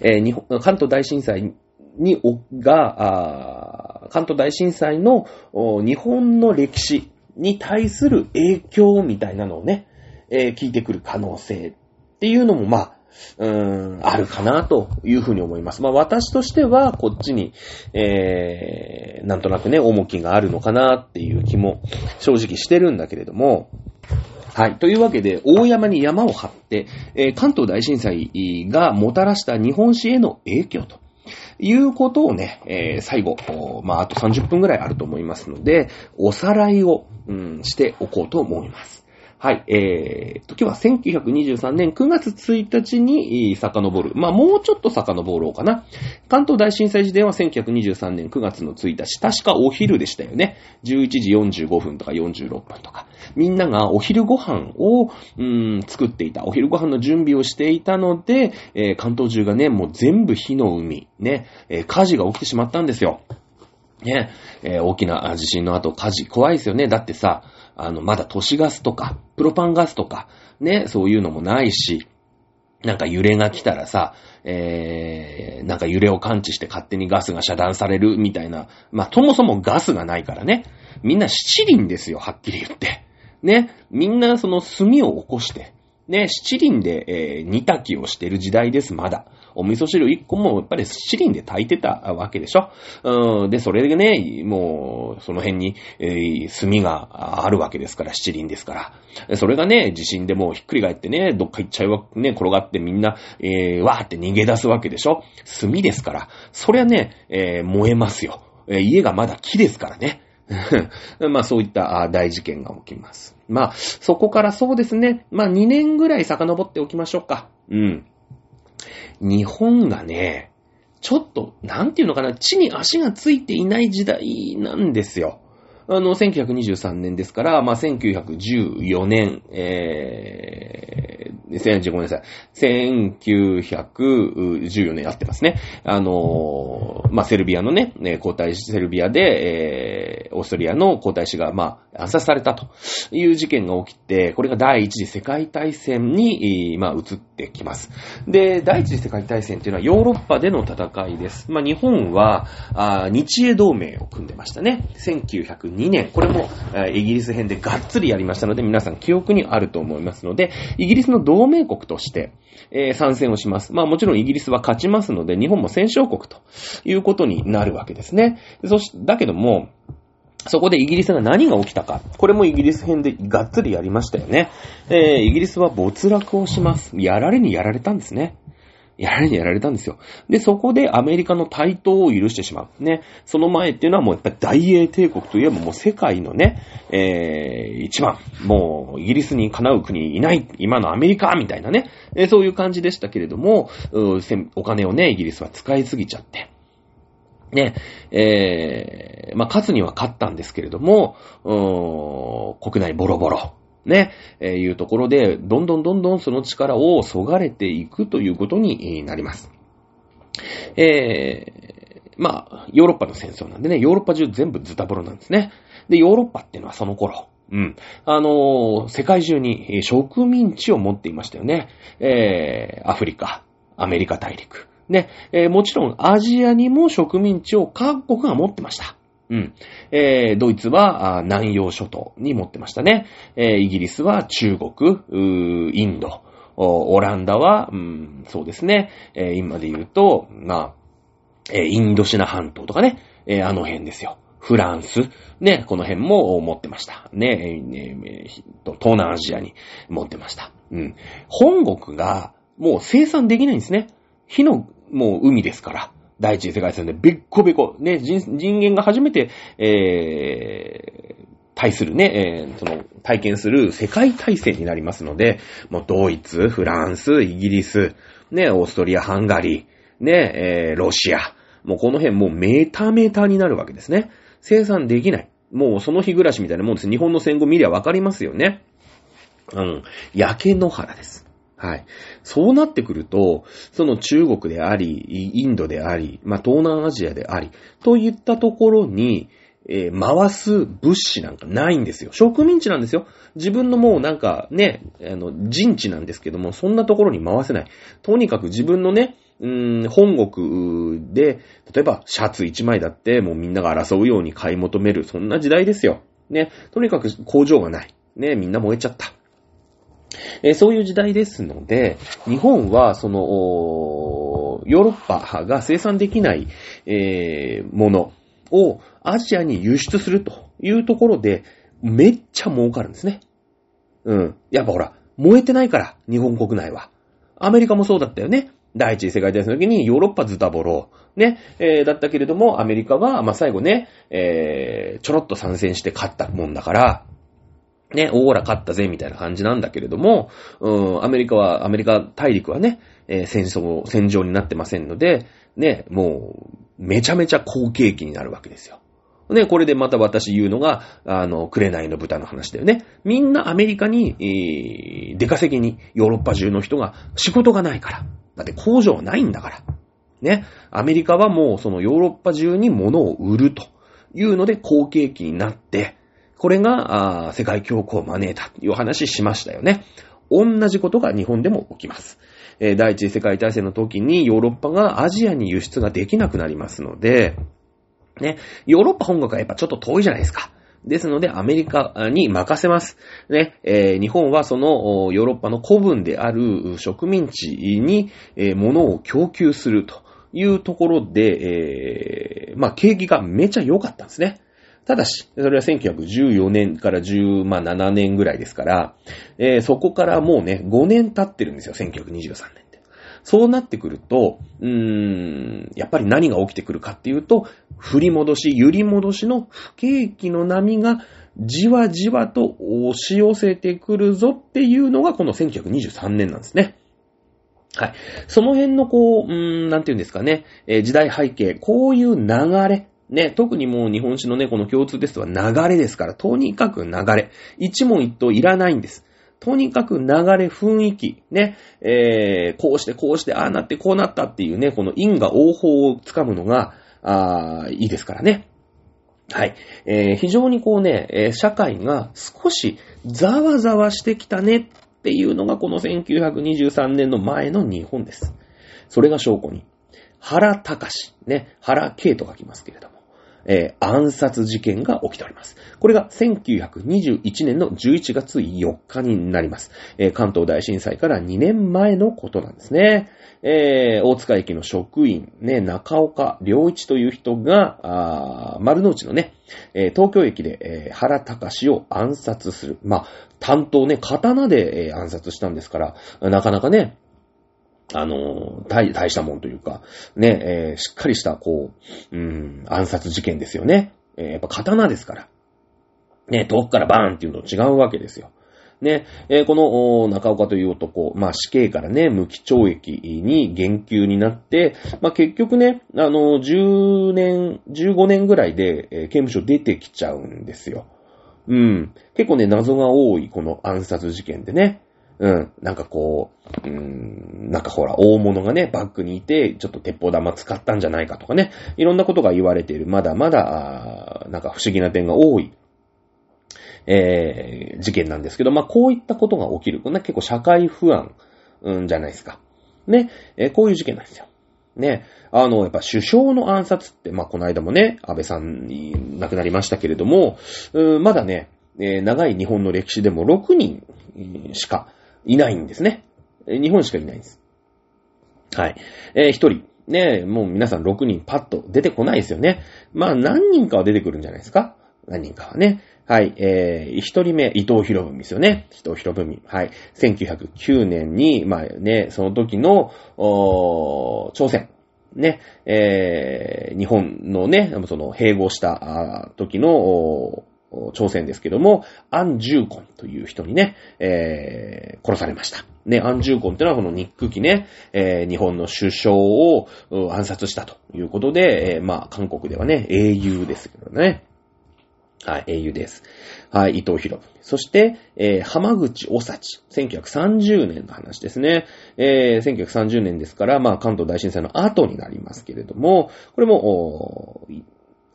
[SPEAKER 1] えー、日本関東大震災に、が、関東大震災の日本の歴史に対する影響みたいなのをね、えー、聞いてくる可能性っていうのも、まあ、うん、あるかなというふうに思います。まあ私としてはこっちに、えー、なんとなくね、重きがあるのかなっていう気も正直してるんだけれども、はい。というわけで、大山に山を張って、えー、関東大震災がもたらした日本史への影響と。いうことをね、えー、最後、まあ、あと30分ぐらいあると思いますので、おさらいを、うん、しておこうと思います。はい、えー、と、今日は1923年9月1日に遡る。まあ、もうちょっと遡ろうかな。関東大震災時点は1923年9月の1日。確かお昼でしたよね。11時45分とか46分とか。みんながお昼ご飯を、うん、作っていた。お昼ご飯の準備をしていたので、えー、関東中がね、もう全部火の海、ね、えー、火事が起きてしまったんですよ。ね、えー、大きな地震の後火事、怖いですよね。だってさ、あの、まだ都市ガスとか、プロパンガスとか、ね、そういうのもないし、なんか揺れが来たらさ、えー、なんか揺れを感知して勝手にガスが遮断されるみたいな。まあ、そもそもガスがないからね。みんな七輪ですよ、はっきり言って。ね。みんなその炭を起こして、ね、七輪で、えー、煮炊きをしてる時代です、まだ。お味噌汁一個もやっぱり七輪で炊いてたわけでしょ？うん、で、それでね、もう、その辺に、えー、炭があるわけですから、七輪ですから。それがね、地震でもうひっくり返ってね、どっか行っちゃうわ、ね、転がってみんな、えー、わーって逃げ出すわけでしょ？炭ですから。そりゃね、えー、燃えますよ。えー、家がまだ木ですからね。まあそういった大事件が起きます。まあそこからそうですね。まあ2年ぐらい遡っておきましょうか。うん。日本がね、ちょっと、なんていうのかな、地に足がついていない時代なんですよ。あの、1923年ですから、まあ、1914年、えー、ごめんなさい。1914年やってますね。あのー、まあ、セルビアのね、皇太子、セルビアで、えー、オーストリアの皇太子が、まあ、暗殺されたという事件が起きて、これが第一次世界大戦に、まあ、移ってきます。で、第一次世界大戦っていうのはヨーロッパでの戦いです。まあ、日本は、あ日英同盟を組んでましたね。1920 1902年。これも、イギリス編でがっつりやりましたので、皆さん記憶にあると思いますので、イギリスの同盟国として、えー、参戦をします。まあもちろんイギリスは勝ちますので、日本も戦勝国ということになるわけですね。そし、だけども、そこでイギリスが何が起きたか。これもイギリス編でがっつりやりましたよね。えー、イギリスは没落をします。やられにやられたんですね。やられにやられたんですよ。で、そこでアメリカの台頭を許してしまう。ね。その前っていうのはもうやっぱり大英帝国といえばもう世界のね、えー、一番、もうイギリスにかなう国いない、今のアメリカみたいなね、えー、そういう感じでしたけれども、お金をね、イギリスは使いすぎちゃって。ね、えー、まあ、勝つには勝ったんですけれども、国内ボロボロ。ね、えー、いうところで、どんどんどんどんその力をそがれていくということになります。えー、まあ、ヨーロッパの戦争なんでね、ヨーロッパ中全部ズタボロなんですね。で、ヨーロッパっていうのはその頃、うん。あのー世界中に植民地を持っていましたよね。えー、アフリカ、アメリカ大陸。ね、えーもちろんアジアにも植民地を各国が持ってました。うん。えードイツは南洋諸島に持ってましたね。えーイギリスは中国、インド、オランダは、うん、そうですね、えー今で言うと、まあ、えーインドシナ半島とかね、えーあの辺ですよ。フランス、ね、この辺も持ってました。ね、えーえーと東南アジアに持ってました。うん。本国がもう生産できないんですね。火の、もう海ですから。第一次世界戦でべっこべこ。ね、人人間が初めて、えー、対するね、えーその、体験する世界大戦になりますので、もうドイツ、フランス、イギリス、ね、オーストリア、ハンガリー、ね、えーロシア。もうこの辺もうメータメータになるわけですね。生産できない。もうその日暮らしみたいなもんです。日本の戦後見りゃわかりますよね。うん。焼け野原です。はい。そうなってくると、その中国であり、インドであり、まあ、東南アジアであり、といったところに、えー回す物資なんかないんですよ。植民地なんですよ。自分のもうなんかね、あの、陣地なんですけども、そんなところに回せない。とにかく自分のね、うーん、本国で、例えばシャツ1枚だってもうみんなが争うように買い求める、そんな時代ですよ。ね、とにかく工場がない。ね、みんな燃えちゃった。えーそういう時代ですので、日本は、その、ヨーロッパが生産できない、えーものをアジアに輸出するというところで、めっちゃ儲かるんですね。うん。やっぱほら、燃えてないから、日本国内は。アメリカもそうだったよね。第一次世界大戦の時にヨーロッパズタボロ。ね。えーだったけれども、アメリカは、まあ、最後ね、えーちょろっと参戦して勝ったもんだから、ね、オーラ勝ったぜ、みたいな感じなんだけれども、うん、アメリカは、アメリカ大陸はね、えー戦争、戦場になってませんので、ね、もう、めちゃめちゃ好景気になるわけですよ。ね、これでまた私言うのが、あの、紅の豚の話だよね。みんなアメリカに、えー出稼ぎにヨーロッパ中の人が仕事がないから。だって工場ないんだから。ね。アメリカはもうそのヨーロッパ中に物を売るというので好景気になって、これが、世界恐慌を招いたという話しましたよね。同じことが日本でも起きます。えー第一次世界大戦の時にヨーロッパがアジアに輸出ができなくなりますので、ね、ヨーロッパ本国はやっぱちょっと遠いじゃないですか。ですので、アメリカに任せます。ね、えー日本はそのヨーロッパの古文である植民地に、えー物を供給するというところで、えーまあ、景気がめちゃ良かったんですね。ただし、それは1914年から17年ぐらいですから、えーそこからもうね、5年経ってるんですよ、1923年って。そうなってくると、うーん、やっぱり何が起きてくるかっていうと、振り戻し、揺り戻しの不景気の波がじわじわと押し寄せてくるぞっていうのがこの1923年なんですね。はい。その辺のこう、うーん、なんていうんですかね、えー時代背景、こういう流れ、ね、特にもう日本史のね、この共通テストは流れですから、とにかく流れ。一問一答いらないんです。とにかく流れ、雰囲気、ね、えー、こうしてこうして、ああなってこうなったっていうね、この因果応報をつかむのが、あーいいですからね。はい。えー非常にこうね、えー社会が少しざわざわしてきたねっていうのがこの1923年の前の日本です。それが証拠に。原隆ね、原慶と書きますけれども、えー暗殺事件が起きております。これが1921年の11月4日になります。えー関東大震災から2年前のことなんですね。えー大塚駅の職員、ね、中岡良一という人が、丸の内のね、えー東京駅で、えー原隆を暗殺する。まあ、担当ね、刀で、えー暗殺したんですから、なかなかね、あの、大、大したもんというか、ね、えーしっかりした、こう、うん、暗殺事件ですよね。えーやっぱ刀ですから。ね、遠くからバーンっていうのと違うわけですよ。ね、えーこの中岡という男、まあ死刑からね、無期懲役に減給になって、まあ結局ね、あの、10年、15年ぐらいで、えー刑務所出てきちゃうんですよ。うん。結構ね、謎が多い、この暗殺事件でね。うん。なんかこう、うーん、なんかほら、大物がね、バッグにいて、ちょっと鉄砲玉使ったんじゃないかとかね。いろんなことが言われている。まだまだ、あなんか不思議な点が多い。えー、事件なんですけど、まあ、こういったことが起きる。こんな結構社会不安、うん、じゃないですか。ね、えー、こういう事件なんですよ。ね、あの、やっぱ首相の暗殺って、まあ、この間もね、安倍さんに亡くなりましたけれども、うん、まだね、えー、長い日本の歴史でも6人しかいないんですね。日本しかいないんです。はい。えー、1人。ね、もう皆さん6人パッと出てこないですよね。まあ何人かは出てくるんじゃないですか何人かはね。はい、えー、一人目、伊藤博文ですよね。伊藤博文。はい。1909年に、まあね、その時の、お朝鮮。ね、えー、日本のね、その併合した時の、朝鮮ですけども、アン・ジューコンという人にね、えー、殺されました。ね、アン・ジューコンってのはこの日空機ね、えー、日本の首相を暗殺したということで、えー、まあ、韓国ではね、英雄ですけどね。はい、英雄です。はい、伊藤博文。そして、えー、浜口おさち。1930年の話ですね。えー、1930年ですから、まあ、関東大震災の後になりますけれども、これも、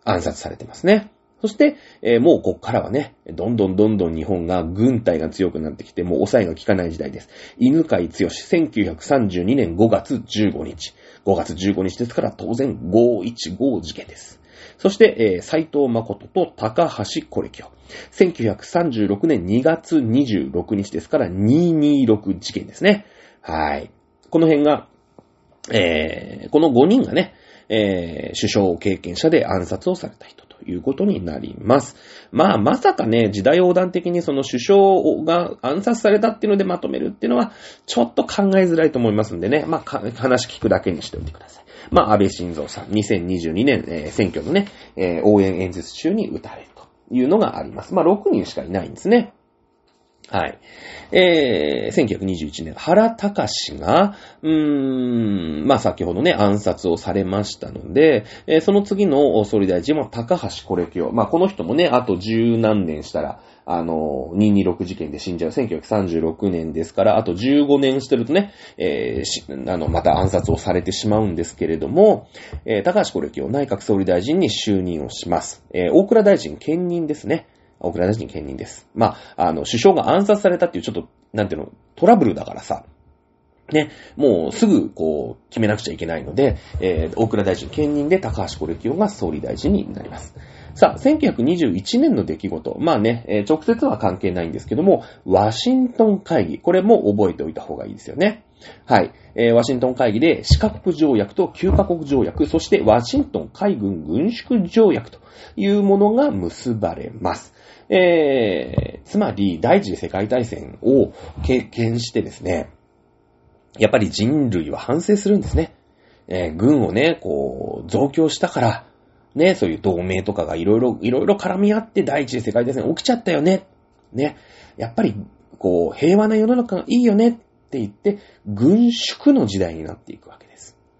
[SPEAKER 1] 暗殺されてますね。そして、えー、もうこっからはね、どんどんどんどん日本が軍隊が強くなってきて、もう抑えが効かない時代です。犬飼剛、1932年5月15日。5月15日ですから当然515事件です。そして、えー、斎藤誠と高橋コレキョ。1936年2月26日ですから226事件ですね。はい。この辺が、えー、この5人がね、えー、首相経験者で暗殺をされた人。ということになります。まあ、まさかね、時代横断的にその首相が暗殺されたっていうのでまとめるっていうのは、ちょっと考えづらいと思いますんでね、まあ、話聞くだけにしておいてください。まあ、安倍晋三さん、2022年、えー、選挙のね、えー、応援演説中に撃たれるというのがあります。まあ、6人しかいないんですね。はい。えー、1921年、原隆が、うーん、まあ、先ほどね、暗殺をされましたので、えー、その次の総理大臣は高橋コレキオ。まあ、この人もね、あと十何年したら、あの、226事件で死んじゃう。1936年ですから、あと15年してるとね、えー、あの、また暗殺をされてしまうんですけれども、えー、高橋コレキオ内閣総理大臣に就任をします。えー、大倉大臣兼任ですね。大倉大臣兼任です。まあ、あの、首相が暗殺されたっていうちょっと、なんていうの、トラブルだからさ、ね、もうすぐこう決めなくちゃいけないので、えー、大倉大臣兼任で高橋コレキオが総理大臣になります。さあ、1921年の出来事。まあね、えー、直接は関係ないんですけども、ワシントン会議。これも覚えておいた方がいいですよね。はい。えー、ワシントン会議で、四カ国条約と9カ国条約、そしてワシントン海軍軍縮条約というものが結ばれます。えー、つまり、第一次世界大戦を経験してですね、やっぱり人類は反省するんですね。えー、軍をね、こう、増強したから、ね、そういう同盟とかがいろいろ、いろいろ絡み合って第一次世界大戦起きちゃったよね。ね。やっぱり、こう、平和な世の中がいいよねって言って、軍縮の時代になっていくわけです。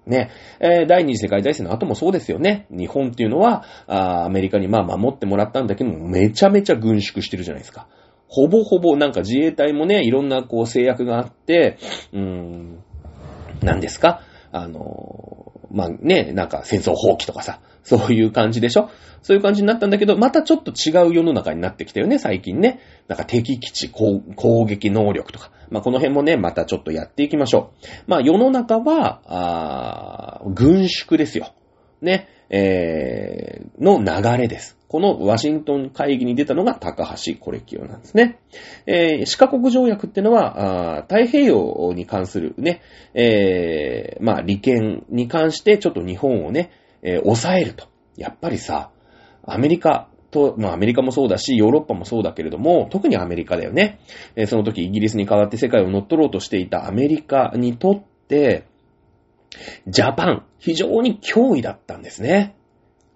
[SPEAKER 1] ね。えー、第二次世界大戦の後もそうですよね。日本っていうのは、あアメリカにまあ守ってもらったんだけども、めちゃめちゃ軍縮してるじゃないですか。ほぼほぼなんか自衛隊もね、いろんなこう制約があって、うーん、何ですか？あの、まあ、ね、なんか戦争放棄とかさ、そういう感じでしょ？そういう感じになったんだけど、またちょっと違う世の中になってきたよね、最近ね。なんか敵基地攻撃能力とか。まあ、この辺もね、またちょっとやっていきましょう。まあ、世の中は、あ軍縮ですよ。ね、えー、の流れです。このワシントン会議に出たのが高橋コレキオなんですね。えー、四カ国条約ってのは、あ太平洋に関するね、えー、まあ、利権に関してちょっと日本をね、えー、抑えると。やっぱりさ、アメリカと、まあアメリカもそうだし、ヨーロッパもそうだけれども、特にアメリカだよね。えー、その時イギリスに代わって世界を乗っ取ろうとしていたアメリカにとって、ジャパン、非常に脅威だったんですね。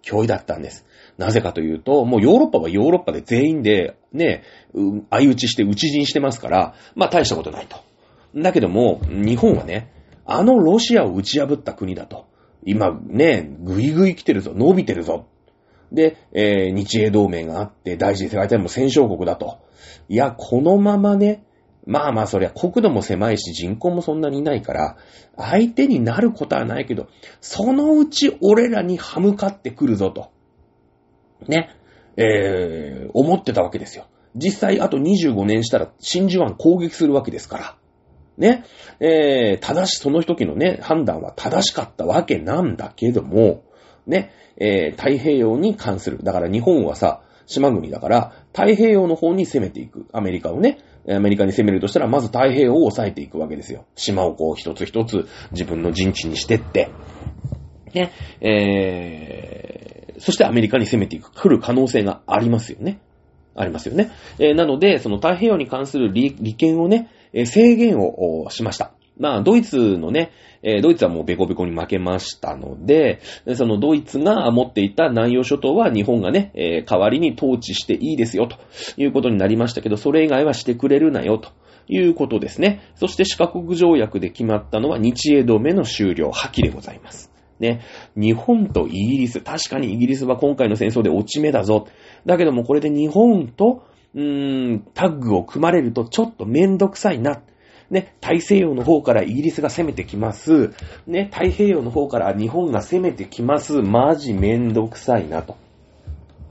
[SPEAKER 1] 脅威だったんです。なぜかというと、もうヨーロッパはヨーロッパで全員で、ね、相打ちして打ち陣してますから、まあ大したことないと。だけども、日本はね、あのロシアを打ち破った国だと。今ね、ぐいぐい来てるぞ、伸びてるぞ。で、えー、日英同盟があって、大事世界大戦も戦勝国だと。いや、このままね、まあまあそりゃ国土も狭いし人口もそんなにいないから、相手になることはないけど、そのうち俺らに歯向かってくるぞと。ね。えー、思ってたわけですよ。実際あと25年したら真珠湾攻撃するわけですから。ね。えー、正し、その時のね、判断は正しかったわけなんだけども、ね、えー、太平洋に関する。だから日本はさ、島国だから、太平洋の方に攻めていく。アメリカをね、アメリカに攻めるとしたら、まず太平洋を抑えていくわけですよ。島をこう一つ一つ自分の陣地にしてって、ね、えー、そしてアメリカに攻めていく、来る可能性がありますよね。ありますよね。えー、なので、その太平洋に関する利利権をね、え制限をしました。まあ、ドイツのね、えドイツはもうベコベコに負けましたので、そのドイツが持っていた南洋諸島は日本がね、え代わりに統治していいですよということになりましたけど、それ以外はしてくれるなよと。いうことですね。そして四カ国条約で決まったのは日英同盟の終了破棄でございます。ね。日本とイギリス、確かにイギリスは今回の戦争で落ち目だぞ。だけどもこれで日本と、うーん、タッグを組まれるとちょっとめんどくさいな。ね、大西洋の方からイギリスが攻めてきます。ね、太平洋の方から日本が攻めてきます。マジめんどくさいなと。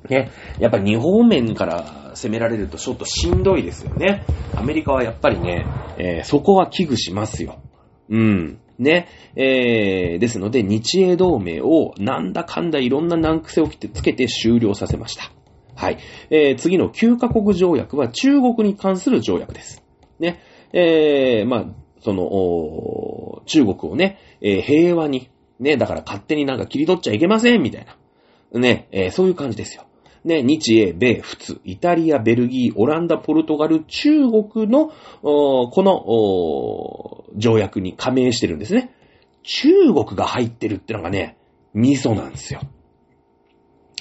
[SPEAKER 1] ね、やっぱ日本面から攻められるとちょっとしんどいですよね。アメリカはやっぱりね、えー、そこは危惧しますよ。うん。ね。えー、ですので、日英同盟をなんだかんだいろんな難癖をつけて終了させました。はい。えー、次の9カ国条約は中国に関する条約です。ね。えー、まあ、その、中国をね、えー、平和に、ね、だから勝手になんか切り取っちゃいけません、みたいな。ね、えー、そういう感じですよ。ね、日英、米、仏、イタリア、ベルギー、オランダ、ポルトガル、中国の、この、条約に加盟してるんですね。中国が入ってるってのがね、ミソなんですよ。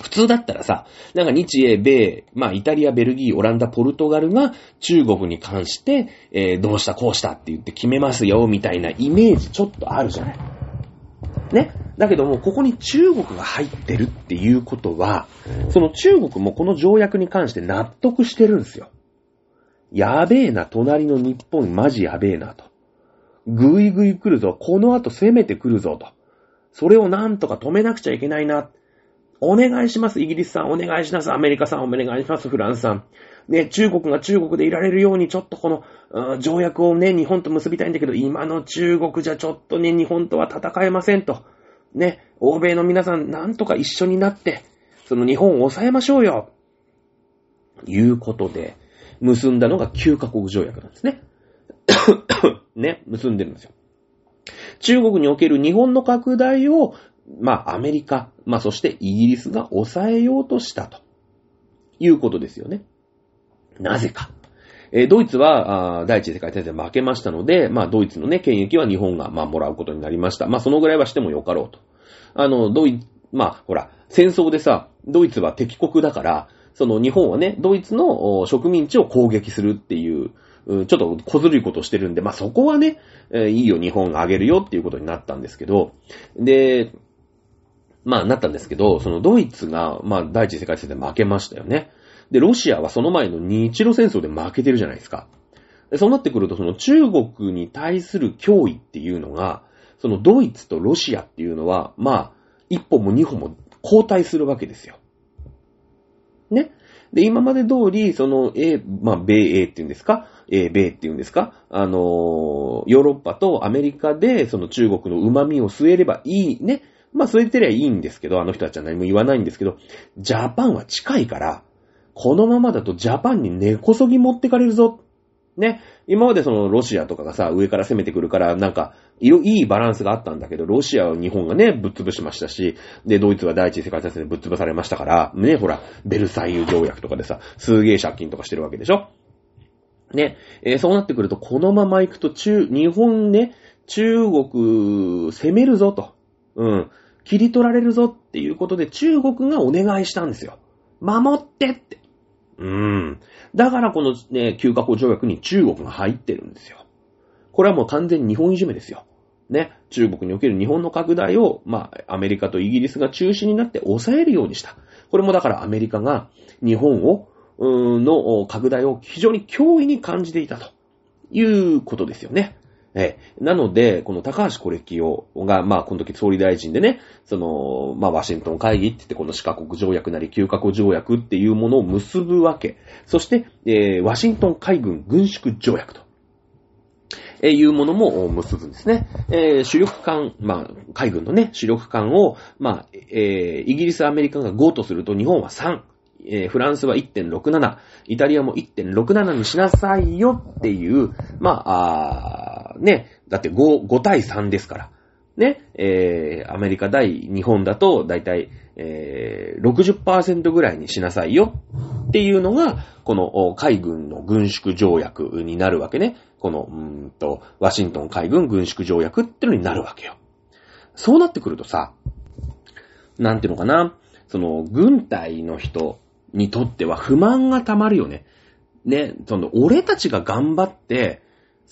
[SPEAKER 1] 普通だったらさ、なんか日英、米、まあイタリア、ベルギー、オランダ、ポルトガルが中国に関して、えー、どうしたこうしたって言って決めますよ、みたいなイメージちょっとあるじゃない。ね。だけども、ここに中国が入ってるっていうことは、その中国もこの条約に関して納得してるんですよ。やべえな、隣の日本マジやべえなと。ぐいぐい来るぞ、この後攻めてくるぞと。それをなんとか止めなくちゃいけないな。お願いします、イギリスさん、お願いします、アメリカさん、お願いします、フランスさん。ね、中国が中国でいられるように、ちょっとこの、うん、条約をね、日本と結びたいんだけど、今の中国じゃちょっとね、日本とは戦えませんと。ね、欧米の皆さん、なんとか一緒になって、その日本を抑えましょうよ。いうことで、結んだのが9カ国条約なんですね。ね、結んでるんですよ。中国における日本の拡大を、まあ、アメリカ、まあ、そしてイギリスが抑えようとしたということですよね。なぜか。えー、ドイツは、あ第一次世界大戦負けましたので、まあ、ドイツのね、権益は日本が、まあ、もらうことになりました。まあ、そのぐらいはしてもよかろうと。あの、ドイツ、まあ、ほら、戦争でさ、ドイツは敵国だから、その日本はね、ドイツの植民地を攻撃するっていう、ちょっと小ずるいことしてるんで、まあ、そこはね、えー、いいよ、日本があげるよっていうことになったんですけど、で、まあ、なったんですけど、そのドイツが、まあ、第一次世界戦で負けましたよね。で、ロシアはその前の日露戦争で負けてるじゃないですか。でそうなってくると、その中国に対する脅威っていうのが、そのドイツとロシアっていうのは、まあ、一歩も二歩も交代するわけですよ。ね？で、今まで通り、その、A、まあ、米英っていうんですか、英米っていうんですか、あのー、ヨーロッパとアメリカで、その中国の旨味を吸えればいい、ね？まあ、吸えてりゃいいんですけど、あの人たちは何も言わないんですけど、ジャパンは近いから、このままだとジャパンに根こそぎ持ってかれるぞ。ね。今までそのロシアとかがさ、上から攻めてくるから、なんか、いいバランスがあったんだけど、ロシアを日本がね、ぶっ潰しましたし、で、ドイツは第一次世界大戦でぶっ潰されましたから、ね、ほら、ベルサイユ条約とかでさ、すげえ借金とかしてるわけでしょね、えー、そうなってくると、このまま行くと、中、日本ね、中国、攻めるぞと。うん。切り取られるぞっていうことで、中国がお願いしたんですよ。守ってって。うん。だからこのね、休暇法条約に中国が入ってるんですよ。これはもう完全に日本いじめですよ。ね。中国における日本の拡大を、まあ、アメリカとイギリスが中心になって抑えるようにした。これもだからアメリカが日本を、の拡大を非常に脅威に感じていたということですよね。ええ。なので、この高橋コレキオが、まあ、この時総理大臣でね、その、まあ、ワシントン会議って言って、この四カ国条約なり9カ国条約っていうものを結ぶわけ。そして、えー、ワシントン海軍軍縮条約と。えいうものも結ぶんですね。えー、主力艦、まあ、海軍のね、主力艦を、まあ、えー、イギリス、アメリカが5とすると日本は3。えー、フランスは1.67、イタリアも1.67にしなさいよっていう、まあ、あね、だって5、5対3ですから。ね、えー、アメリカ対日本だと、だいたい、えー、60%ぐらいにしなさいよっていうのが、この海軍の軍縮条約になるわけね。この、うんと、ワシントン海軍軍縮条約ってのになるわけよ。そうなってくるとさ、なんていうのかな、その、軍隊の人にとっては不満が溜まるよね。ね、その、俺たちが頑張って、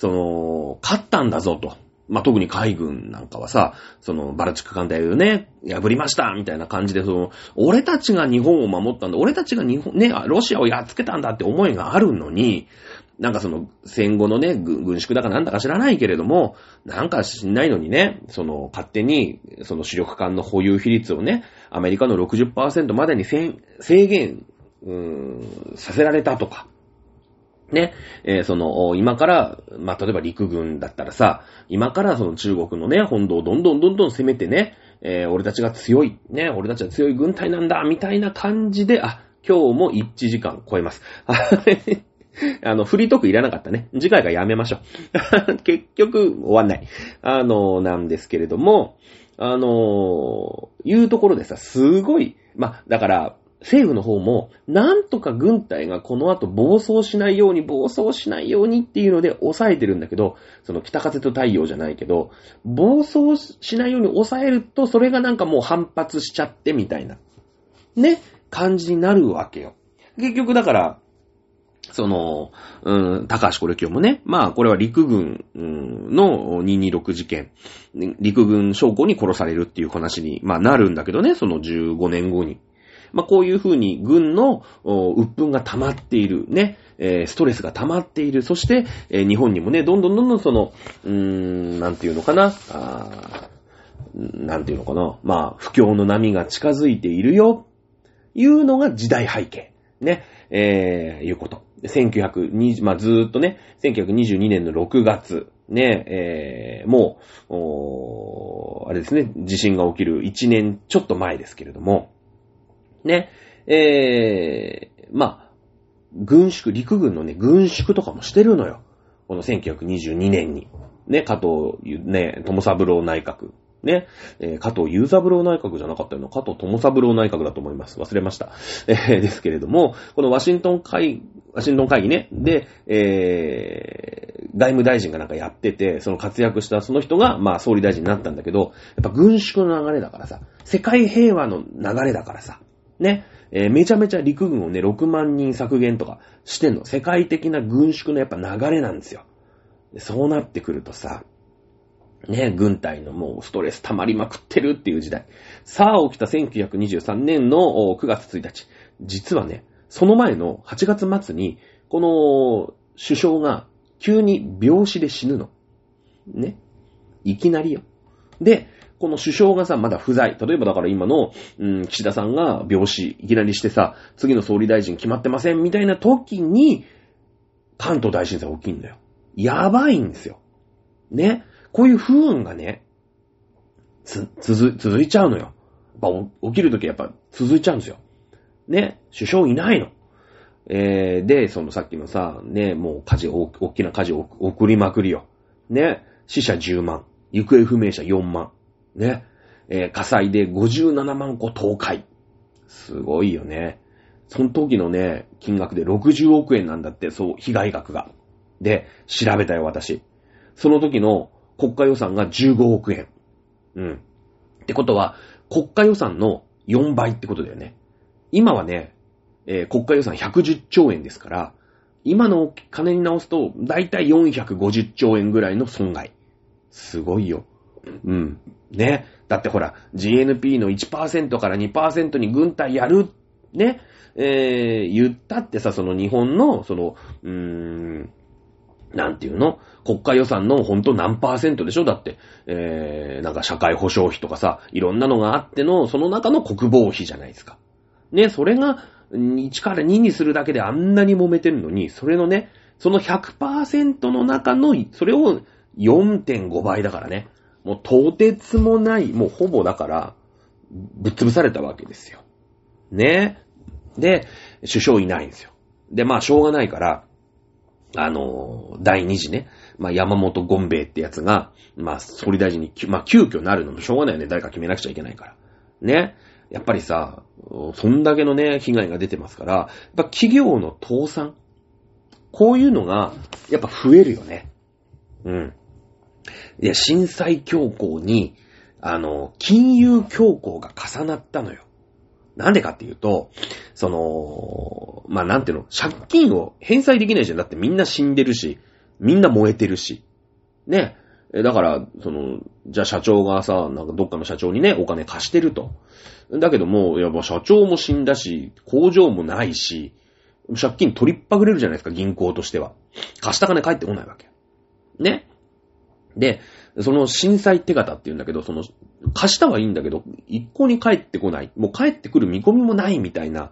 [SPEAKER 1] その、勝ったんだぞと。まあ、特に海軍なんかはさ、その、バルチック艦隊をね、破りましたみたいな感じで、その、俺たちが日本を守ったんだ、俺たちが日本、ね、ロシアをやっつけたんだって思いがあるのに、なんかその、戦後のね、軍縮だかなんだか知らないけれども、なんか知んないのにね、その、勝手に、その主力艦の保有比率をね、アメリカの60%までに制限、うーん、させられたとか、ね、えー、その、今から、まあ、例えば陸軍だったらさ、今からその中国のね、本土をどんどんどんどん攻めてね、えー、俺たちが強い、ね、俺たちは強い軍隊なんだ、みたいな感じで、あ、今日も1時間超えます。あの、フリートークいらなかったね。次回からやめましょう。結局、終わんない。あの、なんですけれども、あの、いうところでさ、すごい、ま、だから、政府の方も、なんとか軍隊がこの後暴走しないように、暴走しないようにっていうので抑えてるんだけど、その北風と太陽じゃないけど、暴走しないように抑えると、それがなんかもう反発しちゃってみたいな、ね、感じになるわけよ。結局だから、その、うん、高橋コレキョもね、まあこれは陸軍の226事件、陸軍将校に殺されるっていう話に、まあなるんだけどね、その15年後に。まあ、こういうふうに軍の鬱憤が溜まっている、ね、え、ストレスが溜まっている。そして、え、日本にもね、どんどんどんどんその、うーん、なんていうのかな、あなんていうのかな、まあ、不況の波が近づいているよ、いうのが時代背景。ね、えー、いうこと。1920、まあ、ずーっとね、1922年の6月、ね、えー、もう、おあれですね、地震が起きる1年ちょっと前ですけれども、ね、えー、まあ、軍縮、陸軍のね、軍縮とかもしてるのよ。この1922年に。ね、加藤、ね、友三郎内閣。ね、えー、加藤雄三郎内閣じゃなかったよ。加藤友三郎内閣だと思います。忘れました。えー、ですけれども、このワシントン会、ワシントン会議ね、で、えー、外務大臣がなんかやってて、その活躍したその人が、まあ総理大臣になったんだけど、やっぱ軍縮の流れだからさ、世界平和の流れだからさ、ね、えー、めちゃめちゃ陸軍をね、6万人削減とかしてんの。世界的な軍縮のやっぱ流れなんですよ。そうなってくるとさ、ね、軍隊のもうストレス溜まりまくってるっていう時代。さあ起きた1923年の9月1日。実はね、その前の8月末に、この首相が急に病死で死ぬの。ね。いきなりよ。で、この首相がさ、まだ不在。例えばだから今の、うん、岸田さんが病死、いきなりしてさ、次の総理大臣決まってませんみたいな時に、関東大震災起きんだよ。やばいんですよ。ね。こういう不運がね、つ、続、続いちゃうのよ。やっぱ起きるときやっぱ続いちゃうんですよ。ね。首相いないの。えー、で、そのさっきのさ、ね、もう火事、大きな火事を送りまくりよ。ね。死者10万。行方不明者4万。ね。えー、火災で57万個倒壊。すごいよね。その時のね、金額で60億円なんだって、そう、被害額が。で、調べたよ、私。その時の国家予算が15億円。うん。ってことは、国家予算の4倍ってことだよね。今はね、えー、国家予算110兆円ですから、今の金に直すと、だいたい450兆円ぐらいの損害。すごいよ。うん。ね。だってほら、GNP の1%から2%に軍隊やる、ね。えー、言ったってさ、その日本の、その、うーん、なんていうの？国家予算のほんと何パーセントでしょ？だって、えー、なんか社会保障費とかさ、いろんなのがあっての、その中の国防費じゃないですか。ね、それが1から2にするだけであんなに揉めてるのに、それのね、その100%の中の、それを4.5倍だからね。もうとてつもない、もうほぼだから、ぶっ潰されたわけですよ。ね。で、首相いないんですよ。で、まあ、しょうがないから、あの、第二次ね、まあ、山本ゴンベイってやつが、まあ、総理大臣に、まあ、急遽なるのもしょうがないよね。誰か決めなくちゃいけないから。ね。やっぱりさ、そんだけのね、被害が出てますから、やっぱ企業の倒産。こういうのが、やっぱ増えるよね。うん。いや、震災強行に、あの、金融強行が重なったのよ。なんでかっていうと、その、まあ、なんていうの、借金を返済できないじゃん。だってみんな死んでるし、みんな燃えてるし。ね。えだから、その、じゃあ社長がさ、なんかどっかの社長にね、お金貸してると。だけども、や、もう社長も死んだし、工場もないし、借金取りっぱぐれるじゃないですか、銀行としては。貸した金返ってこないわけ。ね。で、その震災手形って言うんだけど、その、貸したはいいんだけど、一向に帰ってこない。もう帰ってくる見込みもないみたいな、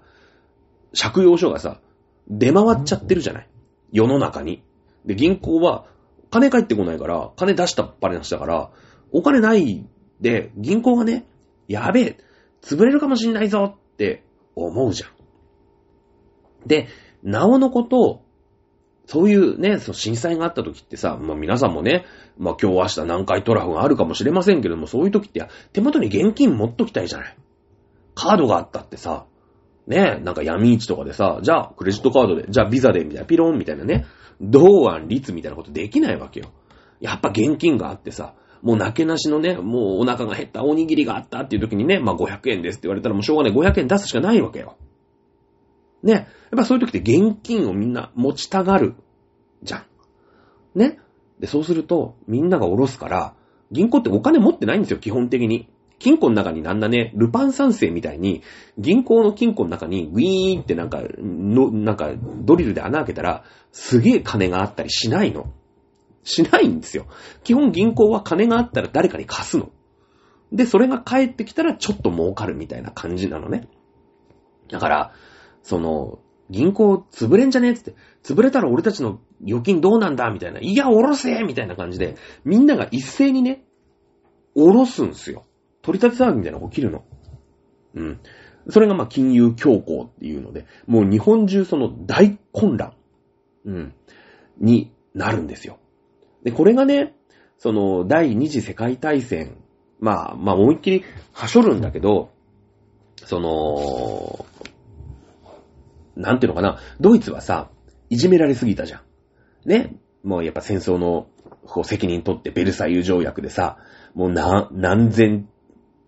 [SPEAKER 1] 借用書がさ、出回っちゃってるじゃない。世の中に。で、銀行は、金返ってこないから、金出したっぱりなしだから、お金ないで、銀行がね、やべえ、潰れるかもしんないぞって思うじゃん。で、なおのこと、そういうね、その震災があった時ってさ、まあ皆さんもね、まあ今日明日南海トラフがあるかもしれませんけども、そういう時って手元に現金持っときたいじゃない。カードがあったってさ、ね、なんか闇市とかでさ、じゃあクレジットカードで、じゃあビザで、みたいな、ピロンみたいなね、同案率みたいなことできないわけよ。やっぱ現金があってさ、もうなけなしのね、もうお腹が減ったおにぎりがあったっていう時にね、まあ500円ですって言われたらもうしょうがない500円出すしかないわけよ。ね。やっぱそういう時って現金をみんな持ちたがる。じゃん。ね。で、そうすると、みんなが下ろすから、銀行ってお金持ってないんですよ、基本的に。金庫の中になんだね、ルパン三世みたいに、銀行の金庫の中にグイーンってなんか、の、なんか、ドリルで穴開けたら、すげえ金があったりしないの。しないんですよ。基本銀行は金があったら誰かに貸すの。で、それが返ってきたらちょっと儲かるみたいな感じなのね。だから、その、銀行潰れんじゃねえつって、潰れたら俺たちの預金どうなんだみたいな。いや、おろせみたいな感じで、みんなが一斉にね、おろすんすよ。取り立て騒ぎみたいなのが起きるの。うん。それがまあ金融強行っていうので、もう日本中その大混乱、うん、になるんですよ。で、これがね、その第二次世界大戦、まあ、まあ思いっきりはしょるんだけど、その、なんていうのかな、ドイツはさ、いじめられすぎたじゃん。ね。もうやっぱ戦争のこう責任取ってベルサイユ条約でさ、もうな、何千、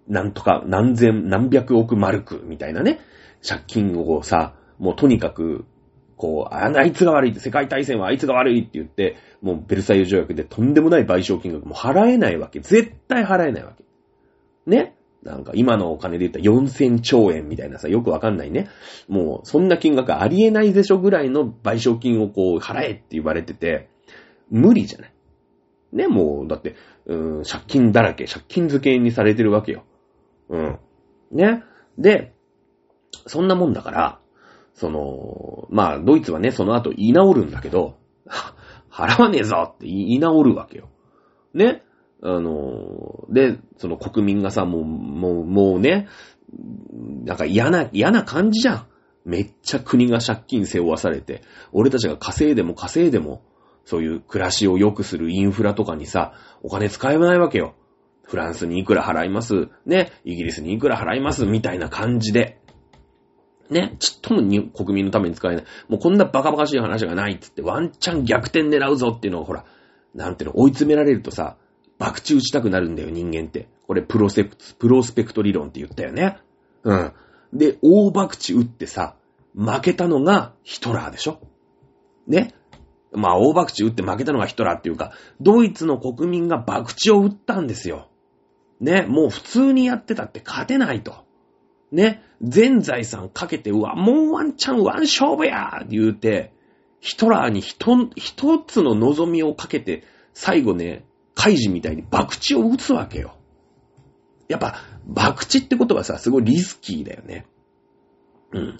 [SPEAKER 1] なんとか、何千、何百億マルクみたいなね、借金をさ、もうとにかく、こう、あいつが悪いって、世界大戦はあいつが悪いって言って、もうベルサイユ条約でとんでもない賠償金額も払えないわけ。絶対払えないわけ。ね。なんか今のお金で言ったら4000兆円みたいなさ、よくわかんないね。もうそんな金額ありえないでしょぐらいの賠償金をこう払えって言われてて、無理じゃない。ね、もう、だって、うん、借金だらけ、借金付けにされてるわけよ。うん。ね。で、そんなもんだから、その、まあ、ドイツはね、その後言い直るんだけど、払わねえぞって言い直るわけよ。ね。あの、で、その国民がさ、もう、もう、もうね、なんか嫌な、嫌な感じじゃん。めっちゃ国が借金背負わされて、俺たちが稼いでも稼いでも、そういう暮らしを良くするインフラとかにさ、お金使えないわけよ。フランスにいくら払いますね、イギリスにいくら払いますみたいな感じで。ね、ちっとも国民のために使えない。もうこんなバカバカしい話がないっつって、ワンチャン逆転狙うぞっていうのをほら、なんていうの、追い詰められるとさ、爆打打ちたくなるんだよ、人間って。これ、プロセプト、プロスペクト理論って言ったよね。うん。で、大爆打打ってさ、負けたのがヒトラーでしょねまあ、大爆打打って負けたのがヒトラーっていうか、ドイツの国民が爆打を打ったんですよ。ね、もう普通にやってたって勝てないと。ね、全財産かけて、うわ、もうワンチャンワン勝負やって言うて、ヒトラーに一一つの望みをかけて、最後ね、カイジみたいに爆地を撃つわけよ。やっぱ、爆地ってことはさ、すごいリスキーだよね。うん。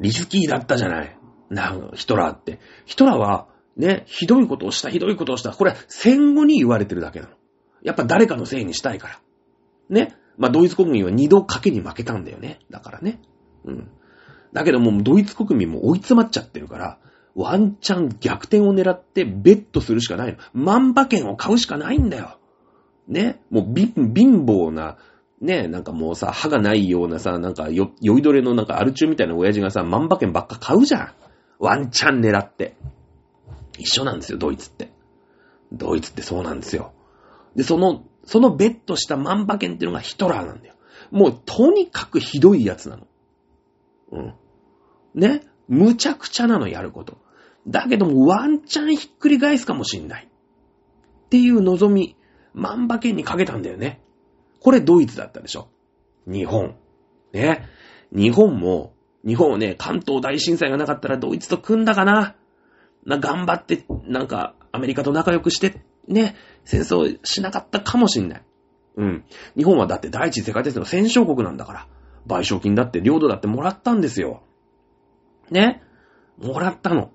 [SPEAKER 1] リスキーだったじゃない。なヒトラーって。ヒトラーは、ね、ひどいことをした、ひどいことをした。これ、戦後に言われてるだけなの。やっぱ誰かのせいにしたいから。ね。まあ、ドイツ国民は二度賭けに負けたんだよね。だからね。うん。だけどもう、ドイツ国民も追い詰まっちゃってるから、ワンチャン逆転を狙ってベットするしかないの。万馬券を買うしかないんだよ。ね？もう貧乏な、ね、なんかもうさ、歯がないようなさ、なんか、酔いどれのなんかアル中みたいな親父がさ、万馬券ばっか買うじゃん。ワンチャン狙って。一緒なんですよ、ドイツって。ドイツってそうなんですよ。で、その、そのベットした万馬券っていうのがヒトラーなんだよ。もう、とにかくひどいやつなの。うん。ね？むちゃくちゃなの、やること。だけども、ワンチャンひっくり返すかもしんない。っていう望み、万馬券にかけたんだよね。これドイツだったでしょ。日本。ね。日本も、日本はね、関東大震災がなかったらドイツと組んだかな。な、頑張って、なんか、アメリカと仲良くして、ね、戦争しなかったかもしんない。うん。日本はだって第一次世界大戦の戦勝国なんだから。賠償金だって領土だってもらったんですよ。ね。もらったの。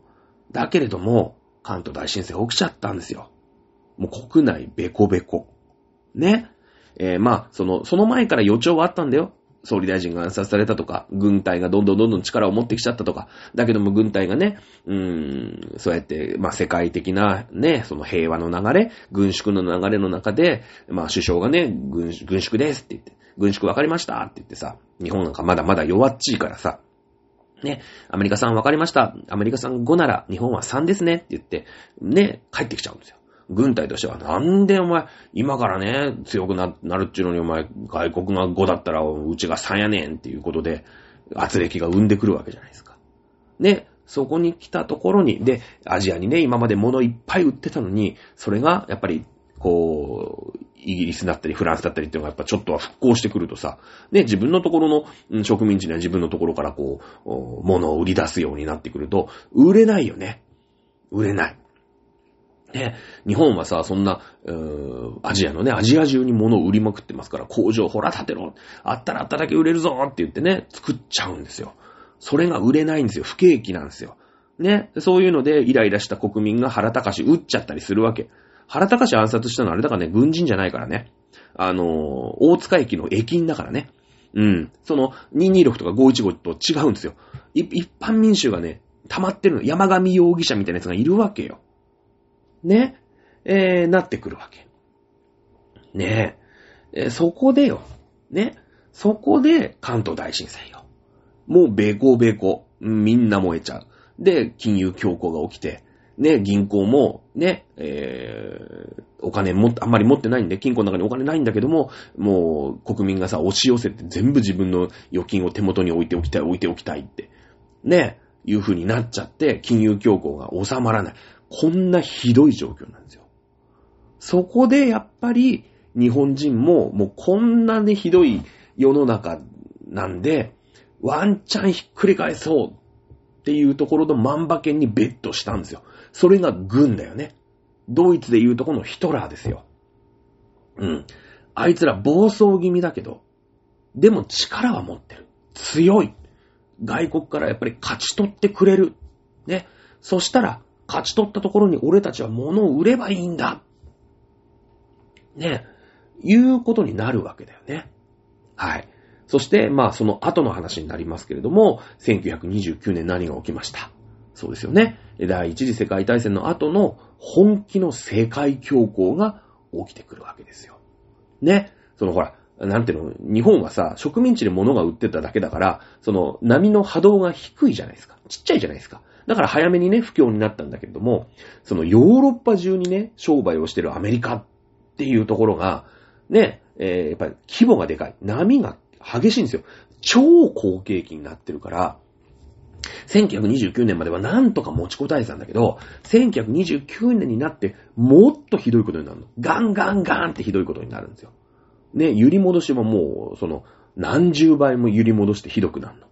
[SPEAKER 1] だけれども、関東大震災起きちゃったんですよ。もう国内ベコベコ。ね。えー、まあ、その、その前から予兆はあったんだよ。総理大臣が暗殺されたとか、軍隊がどんどんどんどん力を持ってきちゃったとか、だけども軍隊がね、うーん、そうやって、まあ世界的なね、その平和の流れ、軍縮の流れの中で、まあ首相がね、軍軍縮ですって言って、軍縮わかりましたって言ってさ、日本なんかまだまだ弱っちいからさ、ね、アメリカさんわかりました。アメリカさん5なら日本は3ですねって言って、ね、帰ってきちゃうんですよ。軍隊としては、なんでお前、今からね、強くなるっちゅうのにお前、外国が5だったら、うちが3やねんっていうことで、圧力が生んでくるわけじゃないですか。ね、そこに来たところに、で、アジアにね、今まで物いっぱい売ってたのに、それが、やっぱり、こう、イギリスだったりフランスだったりっていうのがやっぱちょっとは復興してくるとさ、ね、自分のところの植民地には自分のところからこう、物を売り出すようになってくると、売れないよね。売れない。ね、日本はさ、そんな、アジアのね、アジア中に物を売りまくってますから、工場ほら建てろ。あったらあっただけ売れるぞって言ってね、作っちゃうんですよ。それが売れないんですよ。不景気なんですよ。ね。そういうので、イライラした国民が腹高し撃っちゃったりするわけ。腹高し暗殺したのはあれだからね、軍人じゃないからね。あのー、大塚駅の駅員だからね。うん。その、226とか515と違うんですよ。一般民衆がね、溜まってるの。山上容疑者みたいなやつがいるわけよ。ね、えー、なってくるわけ。ねえ、えー、そこでよ、ね、そこで関東大震災よ。もうべこべこ、みんな燃えちゃう。で、金融恐慌が起きて、ね、銀行も、ね、えー、お金も、あんまり持ってないんで、金庫の中にお金ないんだけども、もう、国民がさ、押し寄せて全部自分の預金を手元に置いておきたい、置いておきたいって、ね、いう風になっちゃって、金融恐慌が収まらない。こんなひどい状況なんですよ。そこでやっぱり日本人ももうこんなにひどい世の中なんで、ワンチャンひっくり返そうっていうところの万馬券にベットしたんですよ。それが軍だよね。ドイツで言うとこのヒトラーですよ。うん。あいつら暴走気味だけど、でも力は持ってる。強い。外国からやっぱり勝ち取ってくれる。ね。そしたら、勝ち取ったところに俺たちは物を売ればいいんだ。ね。いうことになるわけだよね。はい。そして、まあ、その後の話になりますけれども、1929年何が起きましたそうですよね。第一次世界大戦の後の本気の世界恐慌が起きてくるわけですよ。ね。そのほら、なんていうの、日本はさ、植民地で物が売ってただけだから、その波の波動が低いじゃないですか。ちっちゃいじゃないですか。だから早めにね、不況になったんだけれども、そのヨーロッパ中にね、商売をしてるアメリカっていうところが、ね、えー、やっぱり規模がでかい。波が激しいんですよ。超好景気になってるから、1929年まではなんとか持ちこたえてたんだけど、1929年になってもっとひどいことになるの。ガンガンガンってひどいことになるんですよ。ね、揺り戻しももう、その、何十倍も揺り戻してひどくなるの。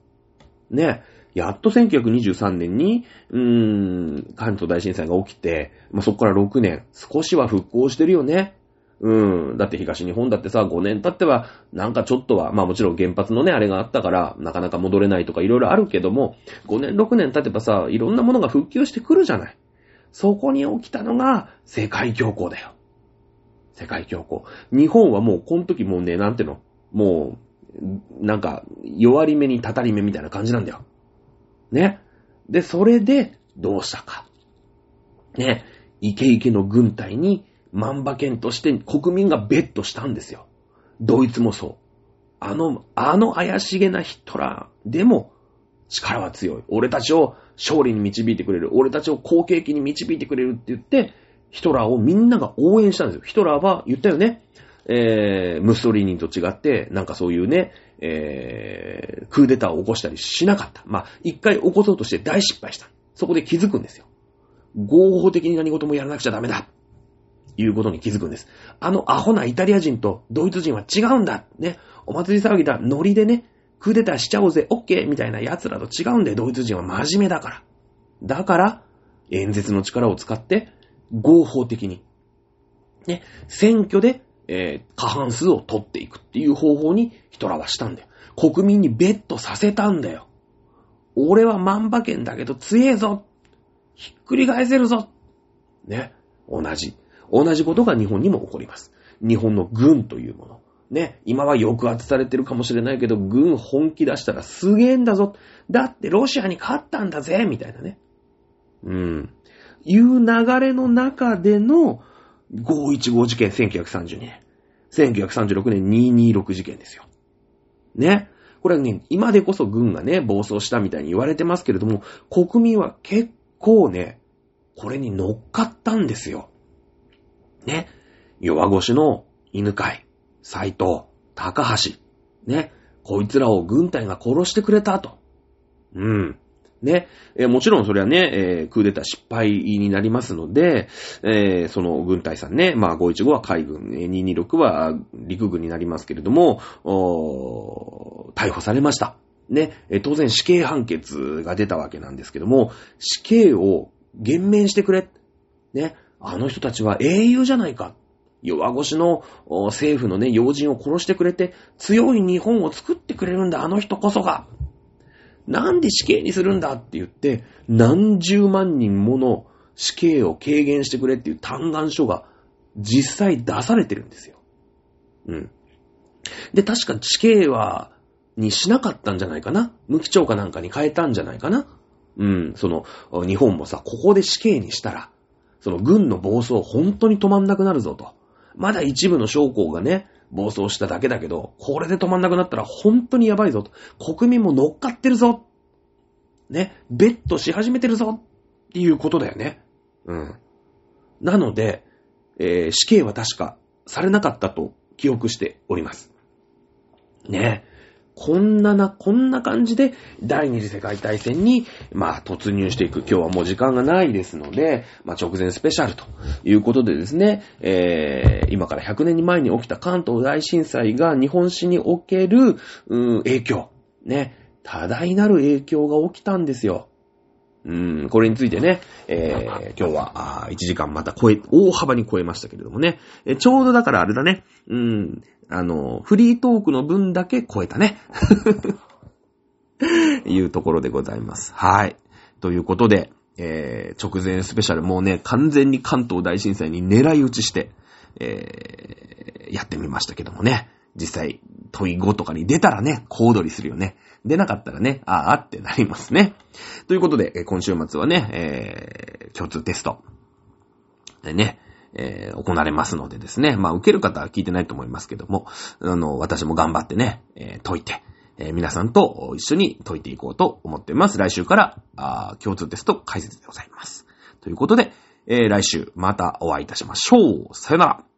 [SPEAKER 1] ね、やっと1923年に、うーん、関東大震災が起きて、まあ、そこから6年、少しは復興してるよね。うん。だって東日本だってさ、5年経っては、なんかちょっとは、まあもちろん原発のね、あれがあったから、なかなか戻れないとかいろいろあるけども、5年、6年経てばさ、いろんなものが復旧してくるじゃない。そこに起きたのが、世界恐慌だよ。世界恐慌。日本はもう、この時もうね、なんていうの？もう、なんか、弱り目にたたり目みたいな感じなんだよ。ね。で、それで、どうしたか。ね。イケイケの軍隊に万馬券として国民がベットしたんですよ。ドイツもそう。あの、あの怪しげなヒトラーでも力は強い。俺たちを勝利に導いてくれる。俺たちを好景気に導いてくれるって言って、ヒトラーをみんなが応援したんですよ。ヒトラーは言ったよね。えー、ムッソリーニと違って、なんかそういうね、えー、クーデターを起こしたりしなかった。まあ、一回起こそうとして大失敗した。そこで気づくんですよ。合法的に何事もやらなくちゃダメだ。いうことに気づくんです。あのアホなイタリア人とドイツ人は違うんだ。ね。お祭り騒ぎだ。ノリでね、クーデターしちゃおうぜ。オッケーみたいな奴らと違うんで、ドイツ人は真面目だから。だから、演説の力を使って、合法的に、ね、選挙で、えー、過半数を取っていくっていう方法にヒトラーはしたんだよ。国民にベットさせたんだよ。俺は万馬券だけど強えぞ。ひっくり返せるぞ。ね。同じ。同じことが日本にも起こります。日本の軍というもの。ね、今は抑圧されてるかもしれないけど、軍本気出したらすげえんだぞ。だってロシアに勝ったんだぜみたいなね。うん。いう流れの中での515事件1932年。1936年226事件ですよ。ね。これはね、今でこそ軍がね、暴走したみたいに言われてますけれども、国民は結構ね、これに乗っかったんですよ。ね。弱腰の犬飼、斎藤、高橋。ね。こいつらを軍隊が殺してくれたと。うん。ね。えー、もちろんそれはね、えー、クーデター失敗になりますので、えー、その軍隊さんね、まあ515は海軍、226は陸軍になりますけれども、逮捕されました。ね。え当然死刑判決が出たわけなんですけども、死刑を減免してくれ。ね。あの人たちは英雄じゃないか。弱腰の政府のね、要人を殺してくれて、強い日本を作ってくれるんだ、あの人こそが。なんで死刑にするんだって言って、何十万人もの死刑を軽減してくれっていう嘆願書が実際出されてるんですよ。うん。で、確か死刑は、にしなかったんじゃないかな無期懲かなんかに変えたんじゃないかなうん、その、日本もさ、ここで死刑にしたら、その軍の暴走本当に止まんなくなるぞと。まだ一部の将校がね、暴走しただけだけど、これで止まんなくなったら本当にやばいぞと。国民も乗っかってるぞ。ね、ベットし始めてるぞっていうことだよね。うん。なので、えー、死刑は確かされなかったと記憶しております。ね。こんなな、こんな感じで第二次世界大戦に、まあ、突入していく。今日はもう時間がないですので、まあ、直前スペシャルということでですね、えー、今から100年前に起きた関東大震災が日本史における、うん、影響。ね、多大なる影響が起きたんですよ。うん、これについてね、えー、今日は、あ1時間また超え、大幅に超えましたけれどもね、えちょうどだからあれだね、うん、あの、フリートークの分だけ超えたね。いうところでございます。はい。ということで、えー、直前スペシャルもうね、完全に関東大震災に狙い撃ちして、えー、やってみましたけどもね。実際、問い5とかに出たらね、小躍りするよね。出なかったらね、ああってなりますね。ということで、今週末はね、えー、共通テスト。でね、えー、行われますのでですね。まあ、受ける方は聞いてないと思いますけども、あの、私も頑張ってね、えー、解いて、えー、皆さんと一緒に解いていこうと思っています。来週から、あ共通テスト解説でございます。ということで、えー、来週またお会いいたしましょう。さよなら。